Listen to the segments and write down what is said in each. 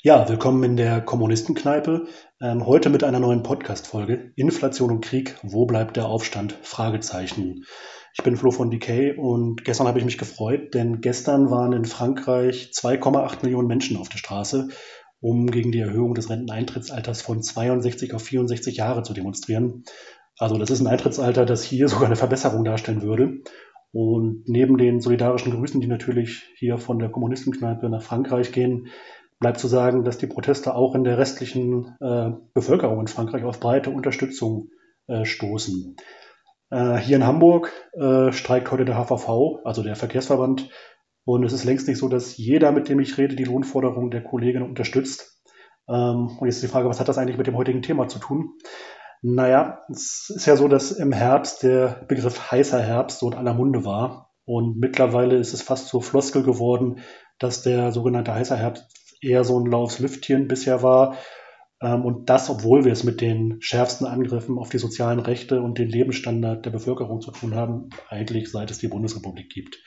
Ja, willkommen in der Kommunistenkneipe. Ähm, heute mit einer neuen Podcast-Folge. Inflation und Krieg, wo bleibt der Aufstand? Fragezeichen. Ich bin Flo von Decay und gestern habe ich mich gefreut, denn gestern waren in Frankreich 2,8 Millionen Menschen auf der Straße, um gegen die Erhöhung des Renteneintrittsalters von 62 auf 64 Jahre zu demonstrieren. Also das ist ein Eintrittsalter, das hier sogar eine Verbesserung darstellen würde. Und neben den solidarischen Grüßen, die natürlich hier von der Kommunistenkneipe nach Frankreich gehen, bleibt zu sagen, dass die Proteste auch in der restlichen äh, Bevölkerung in Frankreich auf breite Unterstützung äh, stoßen. Äh, hier in Hamburg äh, streikt heute der HVV, also der Verkehrsverband. Und es ist längst nicht so, dass jeder, mit dem ich rede, die Lohnforderungen der Kolleginnen unterstützt. Ähm, und jetzt ist die Frage, was hat das eigentlich mit dem heutigen Thema zu tun? Naja, es ist ja so, dass im Herbst der Begriff heißer Herbst so in aller Munde war. Und mittlerweile ist es fast zur Floskel geworden, dass der sogenannte heißer Herbst eher so ein laues Lüftchen bisher war. Ähm, und das, obwohl wir es mit den schärfsten Angriffen auf die sozialen Rechte und den Lebensstandard der Bevölkerung zu tun haben, eigentlich seit es die Bundesrepublik gibt.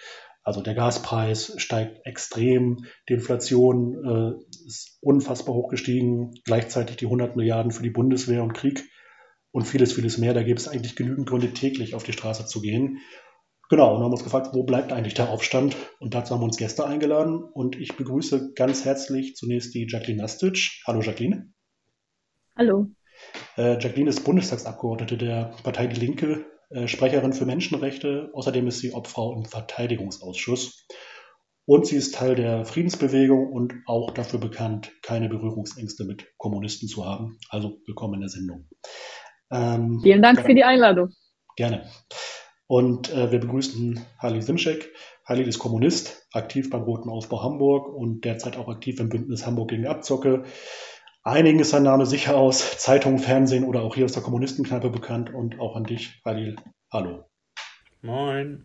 Also der Gaspreis steigt extrem, die Inflation äh, ist unfassbar hoch gestiegen, gleichzeitig die 100 Milliarden für die Bundeswehr und Krieg und vieles, vieles mehr. Da gibt es eigentlich genügend Gründe, täglich auf die Straße zu gehen. Genau, und haben uns gefragt, wo bleibt eigentlich der Aufstand? Und dazu haben wir uns Gäste eingeladen. Und ich begrüße ganz herzlich zunächst die Jacqueline Nastic. Hallo Jacqueline. Hallo. Äh, Jacqueline ist Bundestagsabgeordnete der Partei Die Linke, äh, Sprecherin für Menschenrechte. Außerdem ist sie Obfrau im Verteidigungsausschuss. Und sie ist Teil der Friedensbewegung und auch dafür bekannt, keine Berührungsängste mit Kommunisten zu haben. Also willkommen in der Sendung. Ähm, Vielen Dank für die Einladung. Gerne. Und äh, wir begrüßen Harley Simschek. Harley ist Kommunist, aktiv beim Roten Aufbau Hamburg und derzeit auch aktiv im Bündnis Hamburg gegen Abzocke. Einigen ist sein Name sicher aus Zeitung, Fernsehen oder auch hier aus der Kommunistenkneipe bekannt und auch an dich, Halil. Hallo. Moin.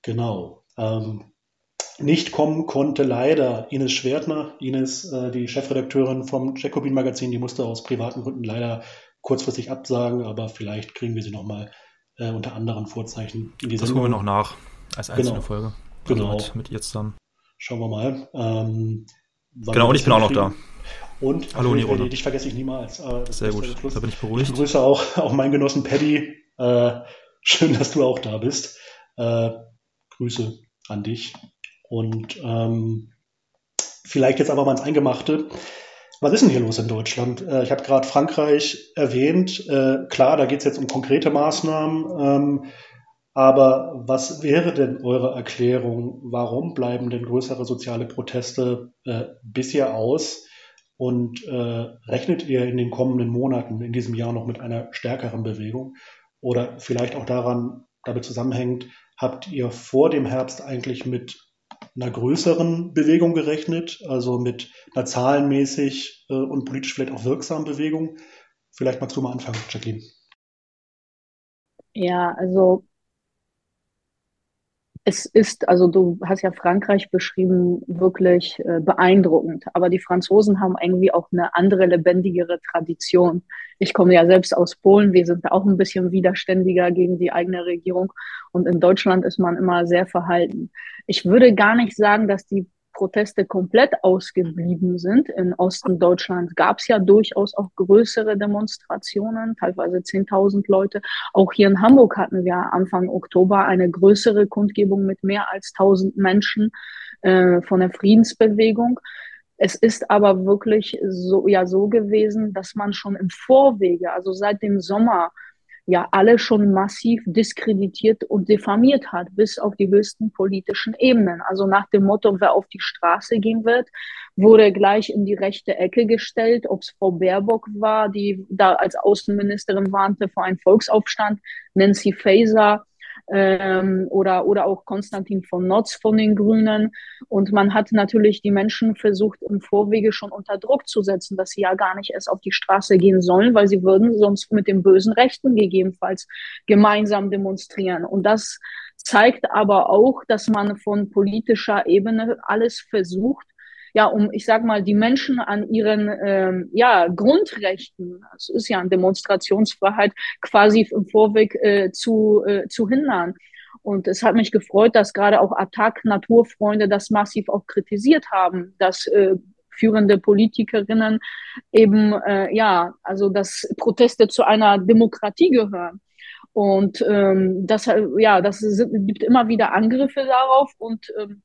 Genau. Ähm, nicht kommen konnte leider Ines Schwertner. Ines, äh, die Chefredakteurin vom Jacobin Magazin, die musste aus privaten Gründen leider kurzfristig absagen, aber vielleicht kriegen wir sie nochmal äh, unter anderen Vorzeichen in die Das holen wir noch nach als einzelne genau. Folge. Also genau. Mit, mit, ihr zusammen. Schauen wir mal. Ähm, genau, und ich bin auch noch da. Und Hallo, Nirona. dich vergesse ich niemals. Äh, Sehr gut, da bin ich beruhigt. Ich grüße auch, auch meinen Genossen Paddy. Äh, schön, dass du auch da bist. Äh, Grüße an dich. Und ähm, vielleicht jetzt aber mal ins Eingemachte. Was ist denn hier los in Deutschland? Äh, ich habe gerade Frankreich erwähnt. Äh, klar, da geht es jetzt um konkrete Maßnahmen. Ähm, aber was wäre denn eure Erklärung? Warum bleiben denn größere soziale Proteste äh, bisher aus? Und rechnet ihr in den kommenden Monaten, in diesem Jahr noch mit einer stärkeren Bewegung? Oder vielleicht auch daran, damit zusammenhängt, habt ihr vor dem Herbst eigentlich mit einer größeren Bewegung gerechnet, also mit einer zahlenmäßig äh, und politisch vielleicht auch wirksamen Bewegung. Vielleicht magst du mal anfangen, Jacqueline. Ja, also es ist, also du hast ja Frankreich beschrieben, wirklich äh, beeindruckend. Aber die Franzosen haben irgendwie auch eine andere, lebendigere Tradition. Ich komme ja selbst aus Polen. Wir sind auch ein bisschen widerständiger gegen die eigene Regierung. Und in Deutschland ist man immer sehr verhalten. Ich würde gar nicht sagen, dass die Proteste komplett ausgeblieben sind. In Osten Deutschland gab es ja durchaus auch größere Demonstrationen, teilweise 10.000 Leute. Auch hier in Hamburg hatten wir Anfang Oktober eine größere Kundgebung mit mehr als 1.000 Menschen äh, von der Friedensbewegung. Es ist aber wirklich so, ja, so gewesen, dass man schon im Vorwege, also seit dem Sommer, ja alle schon massiv diskreditiert und diffamiert hat, bis auf die höchsten politischen Ebenen. Also nach dem Motto, wer auf die Straße gehen wird, wurde gleich in die rechte Ecke gestellt, ob es Frau Baerbock war, die da als Außenministerin warnte vor einem Volksaufstand, Nancy Faeser, ähm, oder, oder auch Konstantin von Notz von den Grünen. Und man hat natürlich die Menschen versucht, im Vorwege schon unter Druck zu setzen, dass sie ja gar nicht erst auf die Straße gehen sollen, weil sie würden sonst mit den bösen Rechten gegebenenfalls gemeinsam demonstrieren. Und das zeigt aber auch, dass man von politischer Ebene alles versucht, ja, um, ich sag mal, die Menschen an ihren ähm, ja, Grundrechten, es ist ja eine Demonstrationsfreiheit, quasi im Vorweg äh, zu, äh, zu hindern. Und es hat mich gefreut, dass gerade auch Attac Naturfreunde das massiv auch kritisiert haben, dass äh, führende Politikerinnen eben, äh, ja, also dass Proteste zu einer Demokratie gehören. Und ähm, das, ja, das gibt immer wieder Angriffe darauf und ähm,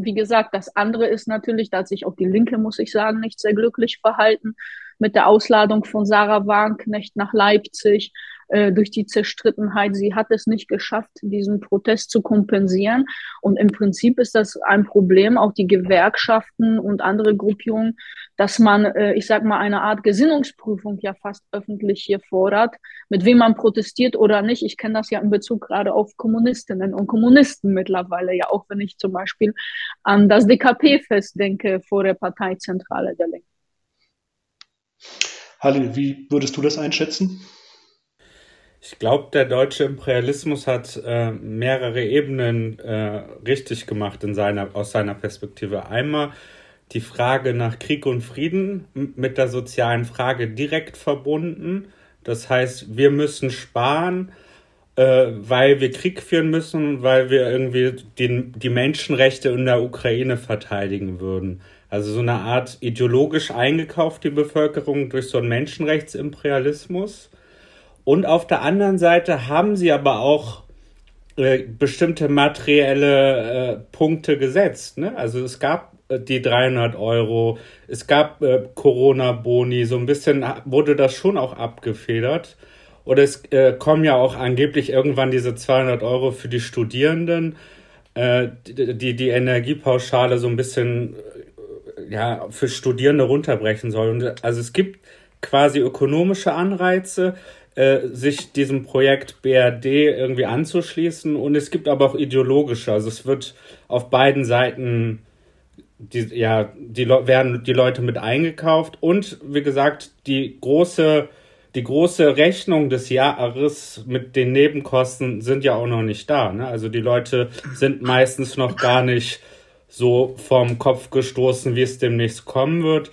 wie gesagt, das andere ist natürlich, da hat sich auch die Linke, muss ich sagen, nicht sehr glücklich verhalten. Mit der Ausladung von Sarah Wagenknecht nach Leipzig äh, durch die Zerstrittenheit. Sie hat es nicht geschafft, diesen Protest zu kompensieren. Und im Prinzip ist das ein Problem, auch die Gewerkschaften und andere Gruppierungen, dass man, äh, ich sag mal, eine Art Gesinnungsprüfung ja fast öffentlich hier fordert, mit wem man protestiert oder nicht. Ich kenne das ja in Bezug gerade auf Kommunistinnen und Kommunisten mittlerweile, ja auch wenn ich zum Beispiel an das DKP-Fest denke vor der Parteizentrale der Linken. Halle, wie würdest du das einschätzen? Ich glaube, der deutsche Imperialismus hat äh, mehrere Ebenen äh, richtig gemacht in seiner, aus seiner Perspektive. Einmal die Frage nach Krieg und Frieden mit der sozialen Frage direkt verbunden. Das heißt, wir müssen sparen, äh, weil wir Krieg führen müssen, weil wir irgendwie den, die Menschenrechte in der Ukraine verteidigen würden. Also so eine Art ideologisch eingekauft die Bevölkerung durch so einen Menschenrechtsimperialismus. Und auf der anderen Seite haben sie aber auch äh, bestimmte materielle äh, Punkte gesetzt. Ne? Also es gab äh, die 300 Euro, es gab äh, Corona-Boni, so ein bisschen wurde das schon auch abgefedert. Oder es äh, kommen ja auch angeblich irgendwann diese 200 Euro für die Studierenden, äh, die die Energiepauschale so ein bisschen ja, für Studierende runterbrechen soll. Und, also es gibt quasi ökonomische Anreize, äh, sich diesem Projekt BRD irgendwie anzuschließen. Und es gibt aber auch ideologische. Also es wird auf beiden Seiten die, ja, die werden die Leute mit eingekauft. Und wie gesagt, die große, die große Rechnung des Jahres mit den Nebenkosten sind ja auch noch nicht da. Ne? Also die Leute sind meistens noch gar nicht so vom Kopf gestoßen, wie es demnächst kommen wird.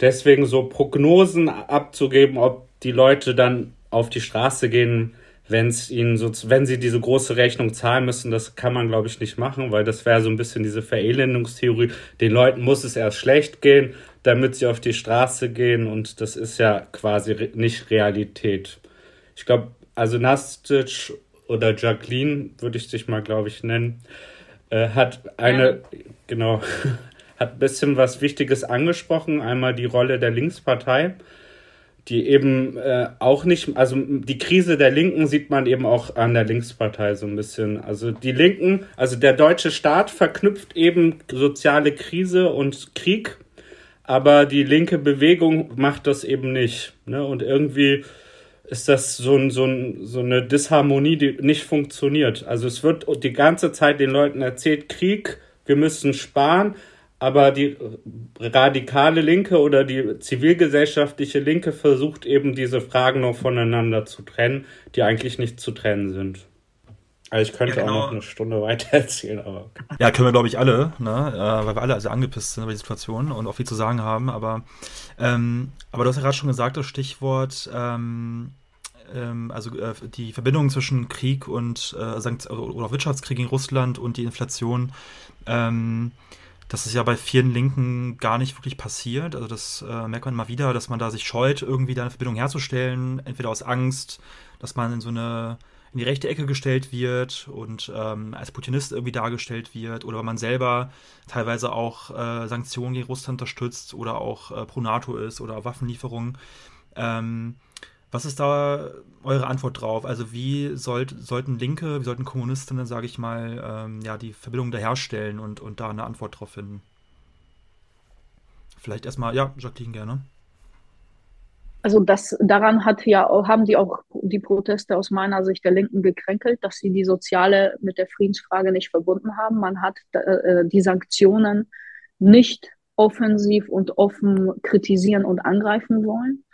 Deswegen so Prognosen abzugeben, ob die Leute dann auf die Straße gehen, wenn es ihnen so, wenn sie diese große Rechnung zahlen müssen, das kann man, glaube ich, nicht machen, weil das wäre so ein bisschen diese Verelendungstheorie. Den Leuten muss es erst schlecht gehen, damit sie auf die Straße gehen und das ist ja quasi nicht Realität. Ich glaube, also Nastic oder Jacqueline würde ich dich mal, glaube ich, nennen, äh, hat eine, ja. genau, hat ein bisschen was Wichtiges angesprochen. Einmal die Rolle der Linkspartei die eben äh, auch nicht, also die Krise der Linken sieht man eben auch an der Linkspartei so ein bisschen. Also die Linken, also der deutsche Staat verknüpft eben soziale Krise und Krieg, aber die linke Bewegung macht das eben nicht. Ne? Und irgendwie ist das so, ein, so, ein, so eine Disharmonie, die nicht funktioniert. Also es wird die ganze Zeit den Leuten erzählt, Krieg, wir müssen sparen, aber die radikale Linke oder die zivilgesellschaftliche Linke versucht eben diese Fragen noch voneinander zu trennen, die eigentlich nicht zu trennen sind. Also ich könnte ja, genau. auch noch eine Stunde weiter erzählen, aber. Ja, können wir, glaube ich, alle, ne? Äh, weil wir alle also angepisst sind über die Situation und auch viel zu sagen haben. Aber, ähm, aber du hast ja gerade schon gesagt, das Stichwort, ähm, ähm, also äh, die Verbindung zwischen Krieg und äh, oder Wirtschaftskrieg in Russland und die Inflation. Ähm, das ist ja bei vielen Linken gar nicht wirklich passiert. Also das äh, merkt man immer wieder, dass man da sich scheut, irgendwie da eine Verbindung herzustellen, entweder aus Angst, dass man in so eine in die rechte Ecke gestellt wird und ähm, als Putinist irgendwie dargestellt wird oder weil man selber teilweise auch äh, Sanktionen gegen Russland unterstützt oder auch äh, pro NATO ist oder Waffenlieferungen. Ähm, was ist da eure Antwort drauf? Also wie sollt, sollten Linke, wie sollten Kommunistinnen, sage ich mal, ähm, ja, die Verbindung da herstellen und, und da eine Antwort drauf finden? Vielleicht erstmal, ja, Jacqueline gerne. also das daran hat ja haben die auch die Proteste aus meiner Sicht der Linken gekränkelt, dass sie die soziale mit der Friedensfrage nicht verbunden haben. Man hat äh, die Sanktionen nicht offensiv und offen kritisieren und angreifen wollen.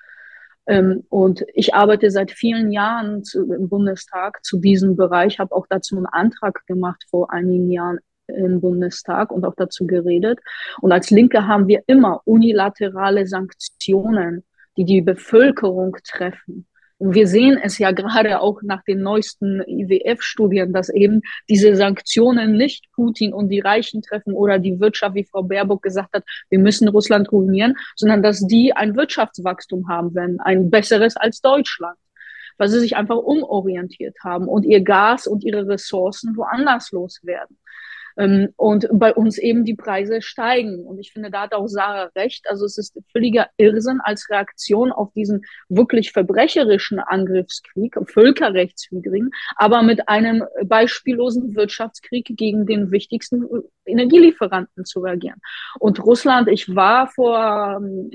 Ähm, und ich arbeite seit vielen Jahren zu, im Bundestag zu diesem Bereich, habe auch dazu einen Antrag gemacht vor einigen Jahren im Bundestag und auch dazu geredet. Und als Linke haben wir immer unilaterale Sanktionen die die Bevölkerung treffen. Wir sehen es ja gerade auch nach den neuesten IWF-Studien, dass eben diese Sanktionen nicht Putin und die Reichen treffen oder die Wirtschaft, wie Frau Baerbock gesagt hat, wir müssen Russland ruinieren, sondern dass die ein Wirtschaftswachstum haben werden, ein besseres als Deutschland, weil sie sich einfach umorientiert haben und ihr Gas und ihre Ressourcen woanders loswerden. Ähm, und bei uns eben die Preise steigen. Und ich finde, da hat auch Sarah recht. Also es ist völliger Irrsinn als Reaktion auf diesen wirklich verbrecherischen Angriffskrieg, völkerrechtswidrigen, aber mit einem beispiellosen Wirtschaftskrieg gegen den wichtigsten Energielieferanten zu reagieren. Und Russland, ich war vor ähm,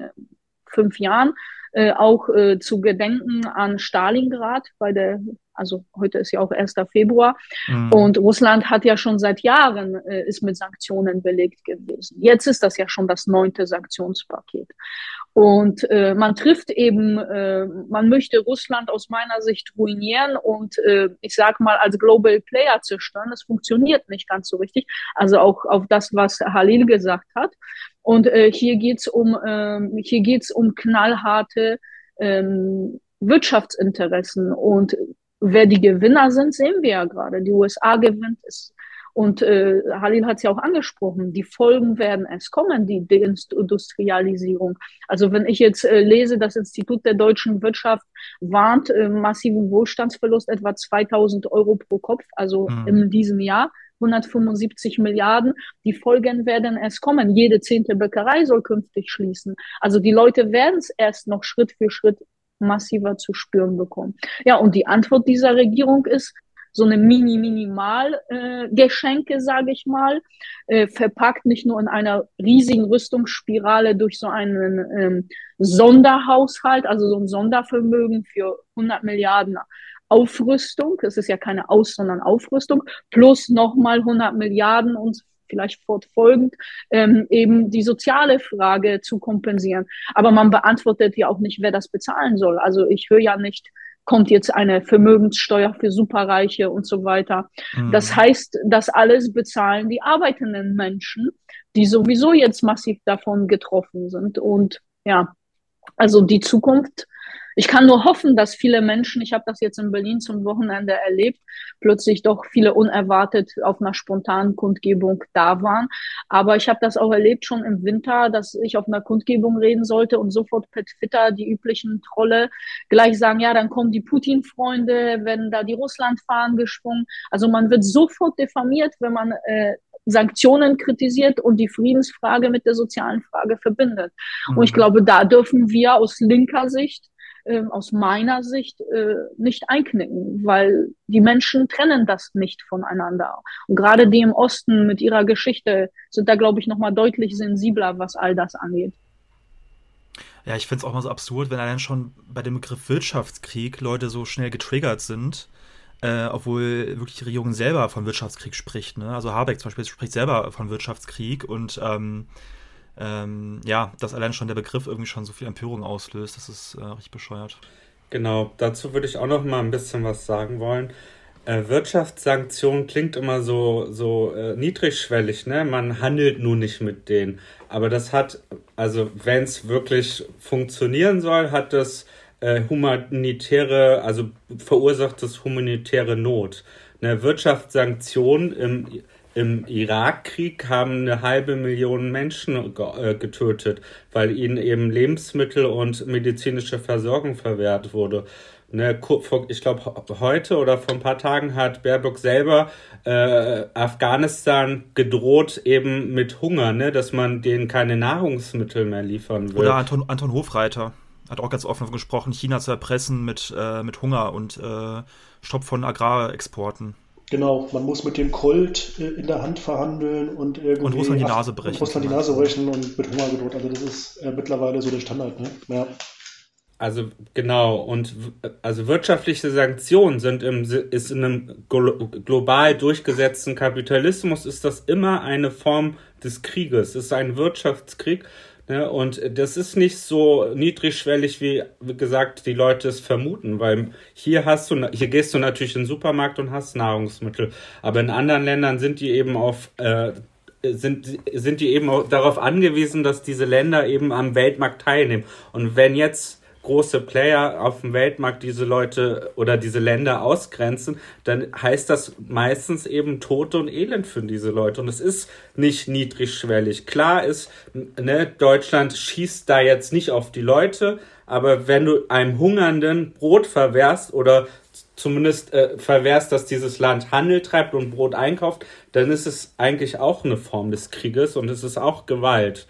fünf Jahren äh, auch äh, zu gedenken an Stalingrad bei der also heute ist ja auch 1. Februar. Mhm. Und Russland hat ja schon seit Jahren, äh, ist mit Sanktionen belegt gewesen. Jetzt ist das ja schon das neunte Sanktionspaket. Und äh, man trifft eben, äh, man möchte Russland aus meiner Sicht ruinieren und äh, ich sage mal als Global Player zerstören. Das funktioniert nicht ganz so richtig. Also auch auf das, was Halil gesagt hat. Und äh, hier geht's um, äh, hier geht's um knallharte ähm, Wirtschaftsinteressen und wer die Gewinner sind, sehen wir ja gerade. Die USA gewinnt es. Und äh, Halil hat es ja auch angesprochen, die Folgen werden erst kommen, die Deindustrialisierung. Also wenn ich jetzt äh, lese, das Institut der deutschen Wirtschaft warnt äh, massiven Wohlstandsverlust, etwa 2000 Euro pro Kopf, also mhm. in diesem Jahr, 175 Milliarden. Die Folgen werden erst kommen. Jede zehnte Bäckerei soll künftig schließen. Also die Leute werden es erst noch Schritt für Schritt massiver zu spüren bekommen. Ja, und die Antwort dieser Regierung ist, so eine Mini-Minimal-Geschenke, äh, sage ich mal, äh, verpackt nicht nur in einer riesigen Rüstungsspirale durch so einen ähm, Sonderhaushalt, also so ein Sondervermögen für 100 Milliarden Aufrüstung, es ist ja keine Aus-, sondern Aufrüstung, plus nochmal 100 Milliarden und vielleicht fortfolgend ähm, eben die soziale Frage zu kompensieren. Aber man beantwortet ja auch nicht, wer das bezahlen soll. Also ich höre ja nicht, kommt jetzt eine Vermögenssteuer für Superreiche und so weiter. Mhm. Das heißt, das alles bezahlen die arbeitenden Menschen, die sowieso jetzt massiv davon getroffen sind. Und ja, also die Zukunft ich kann nur hoffen, dass viele Menschen, ich habe das jetzt in Berlin zum Wochenende erlebt, plötzlich doch viele unerwartet auf einer spontanen Kundgebung da waren. Aber ich habe das auch erlebt schon im Winter, dass ich auf einer Kundgebung reden sollte und sofort per Twitter die üblichen Trolle gleich sagen, ja, dann kommen die Putin-Freunde, wenn da die Russland-Fahnen geschwungen. Also man wird sofort diffamiert, wenn man äh, Sanktionen kritisiert und die Friedensfrage mit der sozialen Frage verbindet. Mhm. Und ich mhm. glaube, da dürfen wir aus linker Sicht äh, aus meiner Sicht äh, nicht einknicken, weil die Menschen trennen das nicht voneinander. Und gerade die im Osten mit ihrer Geschichte sind da, glaube ich, nochmal deutlich sensibler, was all das angeht. Ja, ich finde es auch mal so absurd, wenn allein schon bei dem Begriff Wirtschaftskrieg Leute so schnell getriggert sind, äh, obwohl wirklich die Regierung selber von Wirtschaftskrieg spricht. Ne? Also Habeck zum Beispiel spricht selber von Wirtschaftskrieg und ähm, ähm, ja, dass allein schon der Begriff irgendwie schon so viel Empörung auslöst, das ist äh, richtig bescheuert. Genau, dazu würde ich auch noch mal ein bisschen was sagen wollen. Äh, Wirtschaftssanktionen klingt immer so, so äh, niedrigschwellig, ne? Man handelt nur nicht mit denen. Aber das hat, also wenn es wirklich funktionieren soll, hat das äh, humanitäre, also verursacht das humanitäre Not. Eine Wirtschaftssanktion im im Irakkrieg haben eine halbe Million Menschen äh, getötet, weil ihnen eben Lebensmittel und medizinische Versorgung verwehrt wurde. Ne, ich glaube, heute oder vor ein paar Tagen hat Baerbock selber äh, Afghanistan gedroht eben mit Hunger, ne, dass man denen keine Nahrungsmittel mehr liefern will. Oder Anton, Anton Hofreiter hat auch ganz offen gesprochen, China zu erpressen mit, äh, mit Hunger und äh, Stopp von Agrarexporten. Genau, man muss mit dem Colt äh, in der Hand verhandeln und irgendwie. Und Russland die Nase brechen. Und Russland die Nase brechen und mit Hunger gedroht. Also, das ist äh, mittlerweile so der Standard, ne? Ja. Also genau, und also wirtschaftliche Sanktionen sind im, ist in einem global durchgesetzten Kapitalismus ist das immer eine Form des Krieges. Es ist ein Wirtschaftskrieg. Ne? Und das ist nicht so niedrigschwellig, wie, gesagt, die Leute es vermuten, weil hier hast du, hier gehst du natürlich in den Supermarkt und hast Nahrungsmittel. Aber in anderen Ländern sind die eben auf äh, sind, sind die eben auch darauf angewiesen, dass diese Länder eben am Weltmarkt teilnehmen. Und wenn jetzt große Player auf dem Weltmarkt diese Leute oder diese Länder ausgrenzen, dann heißt das meistens eben Tod und Elend für diese Leute. Und es ist nicht niedrigschwellig. Klar ist, ne, Deutschland schießt da jetzt nicht auf die Leute, aber wenn du einem Hungernden Brot verwehrst oder zumindest äh, verwehrst, dass dieses Land Handel treibt und Brot einkauft, dann ist es eigentlich auch eine Form des Krieges und es ist auch Gewalt.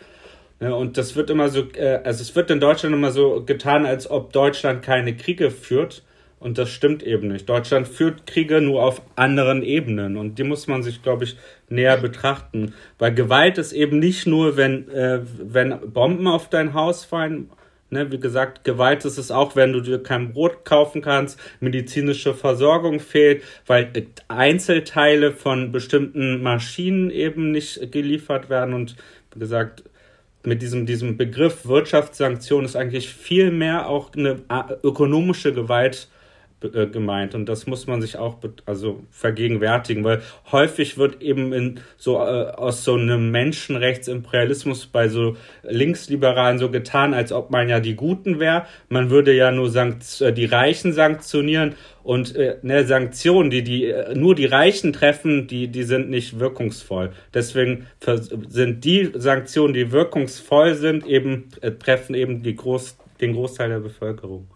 Ja, und das wird immer so, äh, also es wird in Deutschland immer so getan, als ob Deutschland keine Kriege führt. Und das stimmt eben nicht. Deutschland führt Kriege nur auf anderen Ebenen und die muss man sich, glaube ich, näher betrachten. Weil Gewalt ist eben nicht nur, wenn, äh, wenn Bomben auf dein Haus fallen. Ne, wie gesagt, Gewalt ist es auch, wenn du dir kein Brot kaufen kannst, medizinische Versorgung fehlt, weil Einzelteile von bestimmten Maschinen eben nicht geliefert werden und wie gesagt, mit diesem, diesem Begriff Wirtschaftssanktion ist eigentlich viel mehr auch eine ökonomische Gewalt äh, gemeint und das muss man sich auch also vergegenwärtigen, weil häufig wird eben in so äh, aus so einem Menschenrechtsimperialismus bei so Linksliberalen so getan, als ob man ja die Guten wäre. Man würde ja nur Sankt äh, die Reichen sanktionieren und äh, ne, Sanktionen, die die äh, nur die Reichen treffen, die die sind nicht wirkungsvoll. Deswegen sind die Sanktionen, die wirkungsvoll sind, eben äh, treffen eben die Groß den Großteil der Bevölkerung.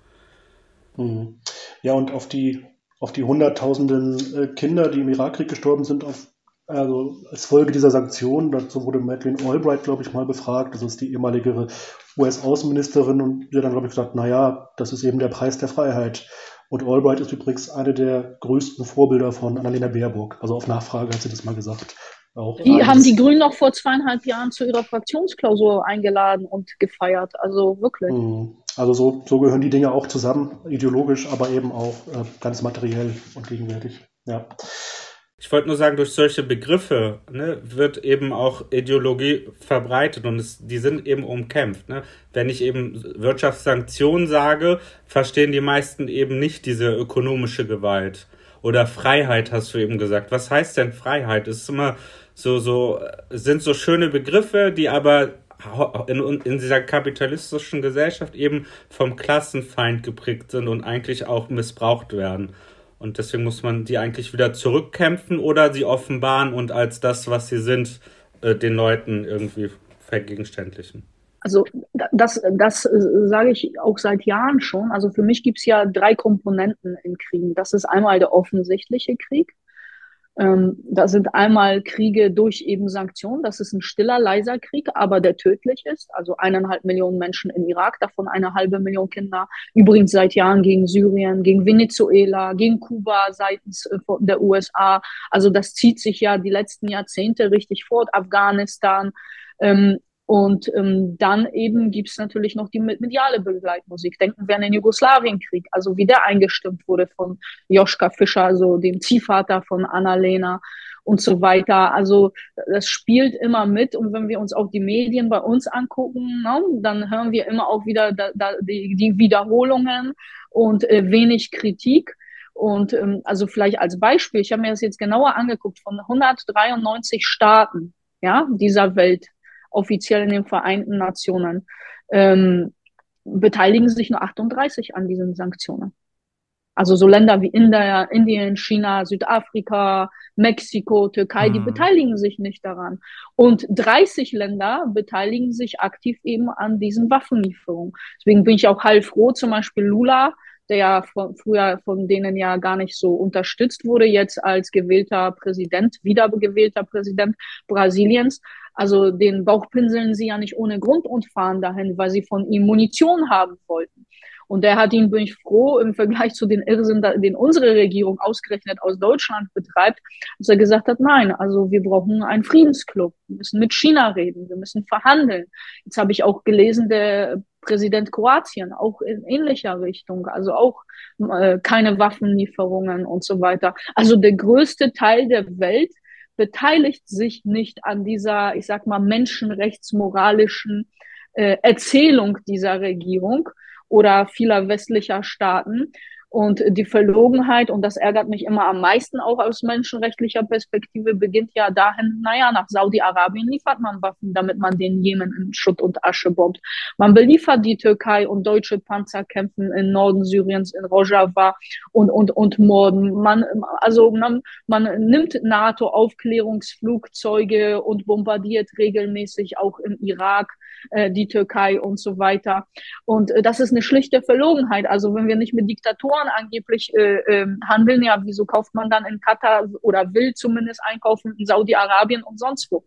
Mhm. Ja, und auf die, auf die Hunderttausenden äh, Kinder, die im Irakkrieg gestorben sind, auf, also als Folge dieser Sanktionen, dazu wurde Madeleine Albright, glaube ich, mal befragt, das ist die ehemalige US-Außenministerin, und die hat dann, glaube ich, gesagt, naja, das ist eben der Preis der Freiheit. Und Albright ist übrigens eine der größten Vorbilder von Annalena Baerbock. Also auf Nachfrage hat sie das mal gesagt. Auch die haben die Grünen noch vor zweieinhalb Jahren zu ihrer Fraktionsklausur eingeladen und gefeiert. Also wirklich. Mhm. Also so, so gehören die Dinge auch zusammen, ideologisch, aber eben auch äh, ganz materiell und gegenwärtig. Ja. Ich wollte nur sagen, durch solche Begriffe ne, wird eben auch Ideologie verbreitet und es, die sind eben umkämpft. Ne? Wenn ich eben Wirtschaftssanktionen sage, verstehen die meisten eben nicht diese ökonomische Gewalt. Oder Freiheit hast du eben gesagt. Was heißt denn Freiheit? Es ist immer so, so, sind so schöne Begriffe, die aber in, in dieser kapitalistischen Gesellschaft eben vom Klassenfeind geprägt sind und eigentlich auch missbraucht werden. Und deswegen muss man die eigentlich wieder zurückkämpfen oder sie offenbaren und als das, was sie sind, äh, den Leuten irgendwie vergegenständlichen. Also das, das sage ich auch seit Jahren schon. Also für mich gibt es ja drei Komponenten in Kriegen. Das ist einmal der offensichtliche Krieg. Ähm, da sind einmal Kriege durch eben Sanktionen. Das ist ein stiller, leiser Krieg, aber der tödlich ist. Also eineinhalb Millionen Menschen im Irak, davon eine halbe Million Kinder. Übrigens seit Jahren gegen Syrien, gegen Venezuela, gegen Kuba seitens äh, der USA. Also das zieht sich ja die letzten Jahrzehnte richtig fort. Afghanistan. Ähm, und ähm, dann eben gibt es natürlich noch die mediale Begleitmusik. Denken wir an den Jugoslawienkrieg, also wie der eingestimmt wurde von Joschka Fischer, also dem Ziehvater von Annalena und so weiter. Also das spielt immer mit. Und wenn wir uns auch die Medien bei uns angucken, ne, dann hören wir immer auch wieder da, da, die, die Wiederholungen und äh, wenig Kritik. Und ähm, also vielleicht als Beispiel, ich habe mir das jetzt genauer angeguckt, von 193 Staaten ja, dieser Welt offiziell in den Vereinten Nationen, ähm, beteiligen sich nur 38 an diesen Sanktionen. Also so Länder wie India, Indien, China, Südafrika, Mexiko, Türkei, mhm. die beteiligen sich nicht daran. Und 30 Länder beteiligen sich aktiv eben an diesen Waffenlieferungen. Deswegen bin ich auch heilfroh, zum Beispiel Lula, der ja von, früher von denen ja gar nicht so unterstützt wurde, jetzt als gewählter Präsident, wiedergewählter Präsident Brasiliens, also den Bauch pinseln sie ja nicht ohne Grund und fahren dahin, weil sie von ihm Munition haben wollten. Und der hat ihn, bin ich froh, im Vergleich zu den Irrsinn, den unsere Regierung ausgerechnet aus Deutschland betreibt, dass er gesagt hat, nein, also wir brauchen einen Friedensclub, wir müssen mit China reden, wir müssen verhandeln. Jetzt habe ich auch gelesen, der Präsident Kroatien, auch in ähnlicher Richtung, also auch äh, keine Waffenlieferungen und so weiter. Also der größte Teil der Welt beteiligt sich nicht an dieser, ich sag mal, menschenrechtsmoralischen äh, Erzählung dieser Regierung oder vieler westlicher Staaten. Und die Verlogenheit, und das ärgert mich immer am meisten auch aus menschenrechtlicher Perspektive, beginnt ja dahin, naja, nach Saudi-Arabien liefert man Waffen, damit man den Jemen in Schutt und Asche bombt. Man beliefert die Türkei und deutsche Panzer kämpfen in Norden Syriens, in Rojava und, und, und morden. Man, also man, man nimmt NATO-Aufklärungsflugzeuge und bombardiert regelmäßig auch im Irak äh, die Türkei und so weiter. Und äh, das ist eine schlichte Verlogenheit. Also wenn wir nicht mit Diktatoren angeblich äh, äh, handeln, ja, wieso kauft man dann in Katar oder will zumindest einkaufen in Saudi-Arabien und sonst wo?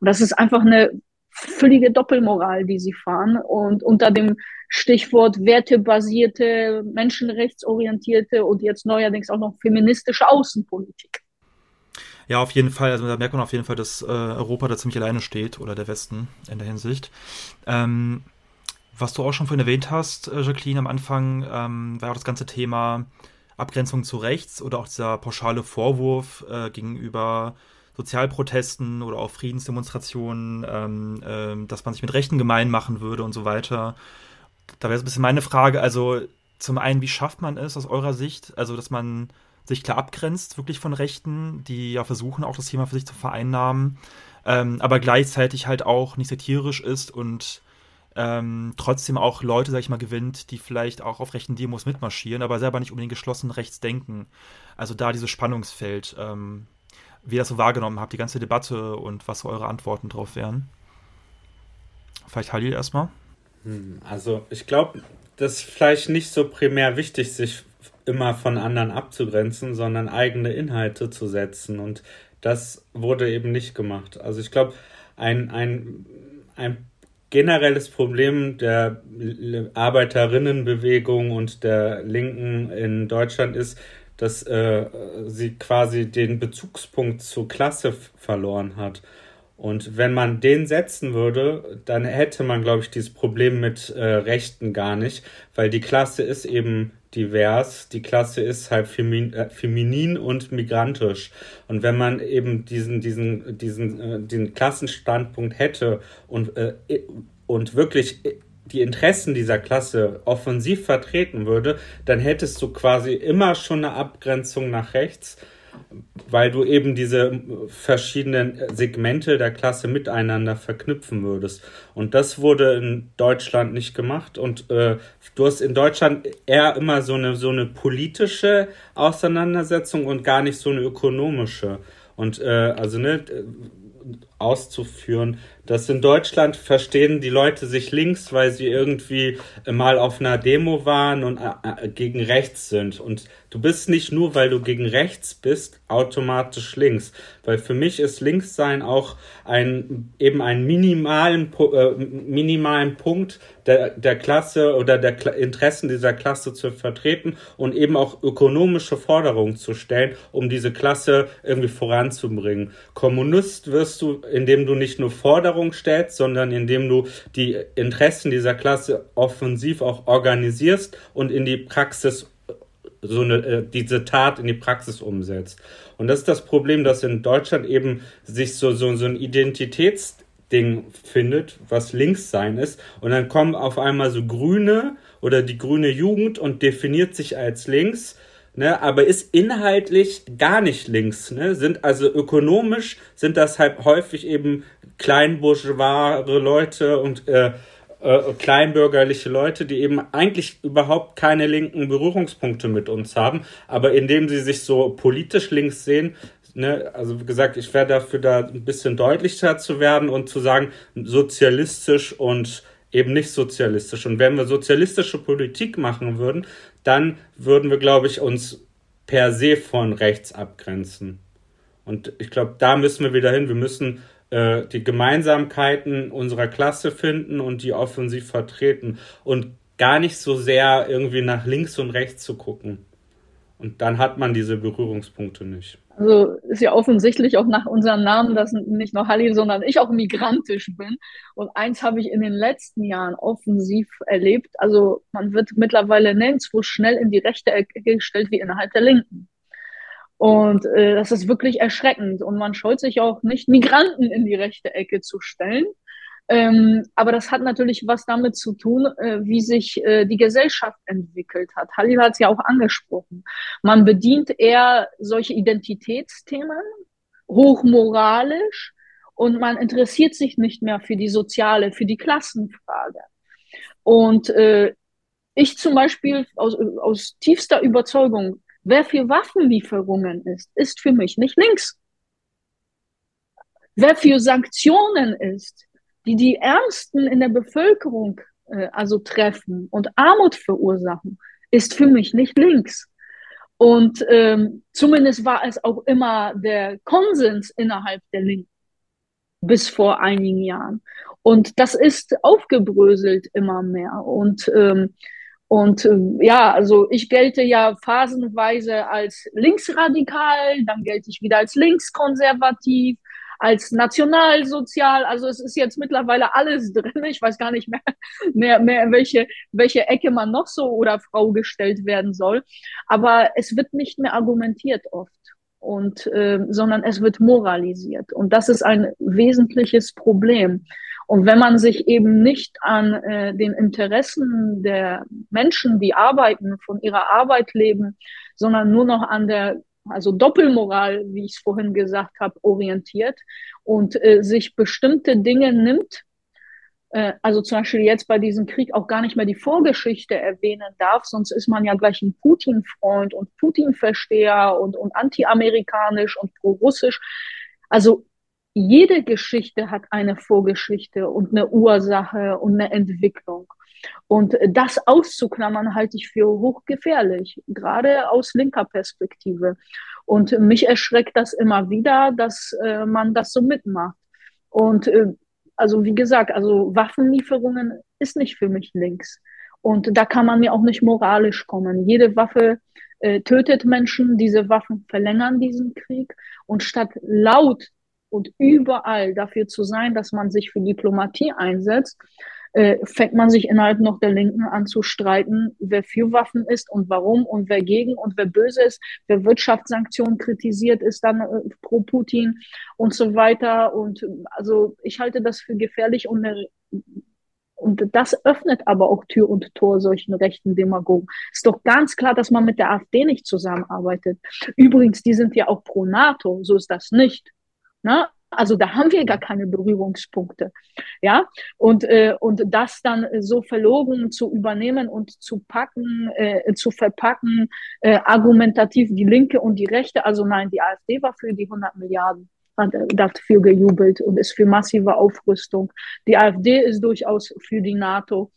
Und das ist einfach eine völlige Doppelmoral, die sie fahren und unter dem Stichwort wertebasierte, menschenrechtsorientierte und jetzt neuerdings auch noch feministische Außenpolitik. Ja, auf jeden Fall. Also da merkt man auf jeden Fall, dass äh, Europa da ziemlich alleine steht oder der Westen in der Hinsicht. Ähm, was du auch schon vorhin erwähnt hast, äh, Jacqueline, am Anfang, ähm, war auch das ganze Thema Abgrenzung zu rechts oder auch dieser pauschale Vorwurf äh, gegenüber Sozialprotesten oder auch Friedensdemonstrationen, ähm, äh, dass man sich mit Rechten gemein machen würde und so weiter. Da wäre so ein bisschen meine Frage, also zum einen, wie schafft man es aus eurer Sicht, also dass man sich klar abgrenzt, wirklich von Rechten, die ja versuchen, auch das Thema für sich zu vereinnahmen, ähm, aber gleichzeitig halt auch nicht satirisch ist und ähm, trotzdem auch Leute, sag ich mal, gewinnt, die vielleicht auch auf rechten Demos mitmarschieren, aber selber nicht unbedingt geschlossen rechts denken. Also da dieses Spannungsfeld, ähm, wie ihr das so wahrgenommen habt, die ganze Debatte und was so eure Antworten drauf wären. Vielleicht Halil erstmal. Hm, also ich glaube, das ist vielleicht nicht so primär wichtig, sich immer von anderen abzugrenzen, sondern eigene Inhalte zu setzen. Und das wurde eben nicht gemacht. Also ich glaube, ein, ein, ein generelles Problem der Arbeiterinnenbewegung und der Linken in Deutschland ist, dass äh, sie quasi den Bezugspunkt zur Klasse verloren hat. Und wenn man den setzen würde, dann hätte man, glaube ich, dieses Problem mit äh, Rechten gar nicht, weil die Klasse ist eben divers. Die Klasse ist halt femin, äh, feminin und migrantisch. Und wenn man eben diesen, diesen, diesen, äh, den Klassenstandpunkt hätte und, äh, und wirklich die Interessen dieser Klasse offensiv vertreten würde, dann hättest du quasi immer schon eine Abgrenzung nach rechts weil du eben diese verschiedenen Segmente der Klasse miteinander verknüpfen würdest. Und das wurde in Deutschland nicht gemacht. Und äh, du hast in Deutschland eher immer so eine, so eine politische Auseinandersetzung und gar nicht so eine ökonomische. Und äh, also ne, auszuführen, dass in Deutschland verstehen die Leute sich links, weil sie irgendwie mal auf einer Demo waren und äh, äh, gegen rechts sind. Und du bist nicht nur, weil du gegen rechts bist, automatisch links. Weil für mich ist Linkssein auch ein, eben einen minimalen, äh, minimalen Punkt der, der Klasse oder der Interessen dieser Klasse zu vertreten und eben auch ökonomische Forderungen zu stellen, um diese Klasse irgendwie voranzubringen. Kommunist wirst du, indem du nicht nur Forderungen stellst, sondern indem du die Interessen dieser Klasse offensiv auch organisierst und in die Praxis so eine, äh, diese Tat in die Praxis umsetzt. Und das ist das Problem, dass in Deutschland eben sich so, so, so ein Identitätsding findet, was links sein ist. Und dann kommen auf einmal so Grüne oder die grüne Jugend und definiert sich als links ne, aber ist inhaltlich gar nicht links, ne, sind also ökonomisch sind das halt häufig eben kleinbourgeoise Leute und äh, äh, kleinbürgerliche Leute, die eben eigentlich überhaupt keine linken Berührungspunkte mit uns haben, aber indem sie sich so politisch links sehen, ne, also wie gesagt, ich wäre dafür da ein bisschen deutlicher zu werden und zu sagen, sozialistisch und eben nicht sozialistisch. Und wenn wir sozialistische Politik machen würden, dann würden wir, glaube ich, uns per se von rechts abgrenzen. Und ich glaube, da müssen wir wieder hin. Wir müssen äh, die Gemeinsamkeiten unserer Klasse finden und die offensiv vertreten. Und gar nicht so sehr irgendwie nach links und rechts zu gucken. Und dann hat man diese Berührungspunkte nicht. Also ist ja offensichtlich auch nach unserem Namen, dass nicht nur Halli, sondern ich auch migrantisch bin. Und eins habe ich in den letzten Jahren offensiv erlebt. Also man wird mittlerweile nirgendwo schnell in die rechte Ecke gestellt wie innerhalb der Linken. Und äh, das ist wirklich erschreckend. Und man scheut sich auch nicht, Migranten in die rechte Ecke zu stellen. Ähm, aber das hat natürlich was damit zu tun, äh, wie sich äh, die Gesellschaft entwickelt hat. Halil hat es ja auch angesprochen. Man bedient eher solche Identitätsthemen, hochmoralisch, und man interessiert sich nicht mehr für die soziale, für die Klassenfrage. Und äh, ich zum Beispiel aus, aus tiefster Überzeugung, wer für Waffenlieferungen ist, ist für mich nicht links. Wer für Sanktionen ist, die die Ärmsten in der Bevölkerung äh, also treffen und Armut verursachen, ist für mich nicht links. Und ähm, zumindest war es auch immer der Konsens innerhalb der Linken bis vor einigen Jahren. Und das ist aufgebröselt immer mehr. Und ähm, und äh, ja, also ich gelte ja phasenweise als linksradikal, dann gelte ich wieder als linkskonservativ, als nationalsozial. Also es ist jetzt mittlerweile alles drin. Ich weiß gar nicht mehr, mehr, mehr welche, welche Ecke man noch so oder Frau gestellt werden soll. Aber es wird nicht mehr argumentiert oft. Und, äh, sondern es wird moralisiert. Und das ist ein wesentliches Problem. Und wenn man sich eben nicht an äh, den Interessen der Menschen, die arbeiten, von ihrer Arbeit leben, sondern nur noch an der also Doppelmoral, wie ich es vorhin gesagt habe, orientiert und äh, sich bestimmte Dinge nimmt, äh, also zum Beispiel jetzt bei diesem Krieg auch gar nicht mehr die Vorgeschichte erwähnen darf, sonst ist man ja gleich ein Putin-Freund und Putin-Versteher und, und anti-amerikanisch und pro-russisch. Also jede Geschichte hat eine Vorgeschichte und eine Ursache und eine Entwicklung. Und das auszuklammern halte ich für hochgefährlich, gerade aus linker Perspektive. Und mich erschreckt das immer wieder, dass äh, man das so mitmacht. Und äh, also wie gesagt, also Waffenlieferungen ist nicht für mich links. Und da kann man mir auch nicht moralisch kommen. Jede Waffe äh, tötet Menschen, diese Waffen verlängern diesen Krieg. Und statt laut und überall dafür zu sein, dass man sich für Diplomatie einsetzt, äh, fängt man sich innerhalb noch der Linken an zu streiten, wer für Waffen ist und warum und wer gegen und wer böse ist, wer Wirtschaftssanktionen kritisiert, ist dann äh, pro Putin und so weiter. Und also ich halte das für gefährlich und eine und das öffnet aber auch Tür und Tor solchen rechten Demagogen. Ist doch ganz klar, dass man mit der AfD nicht zusammenarbeitet. Übrigens, die sind ja auch pro NATO, so ist das nicht. Ne? Also da haben wir gar keine Berührungspunkte. Ja, und, äh, und das dann so verlogen zu übernehmen und zu packen, äh, zu verpacken, äh, argumentativ die Linke und die Rechte. Also nein, die AfD war für die 100 Milliarden hat dafür gejubelt und ist für massive Aufrüstung. Die AfD ist durchaus für die NATO.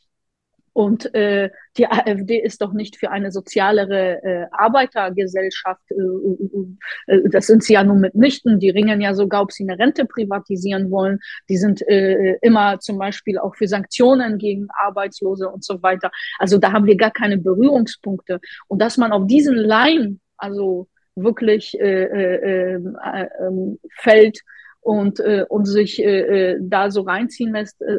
Und äh, die AfD ist doch nicht für eine sozialere äh, Arbeitergesellschaft. Äh, äh, das sind sie ja nun mitnichten. Die ringen ja sogar, ob sie eine Rente privatisieren wollen. Die sind äh, immer zum Beispiel auch für Sanktionen gegen Arbeitslose und so weiter. Also da haben wir gar keine Berührungspunkte. Und dass man auf diesen Laien, also wirklich äh, äh, äh, äh, fällt und, äh, und sich äh, äh da so reinziehen lässt, äh,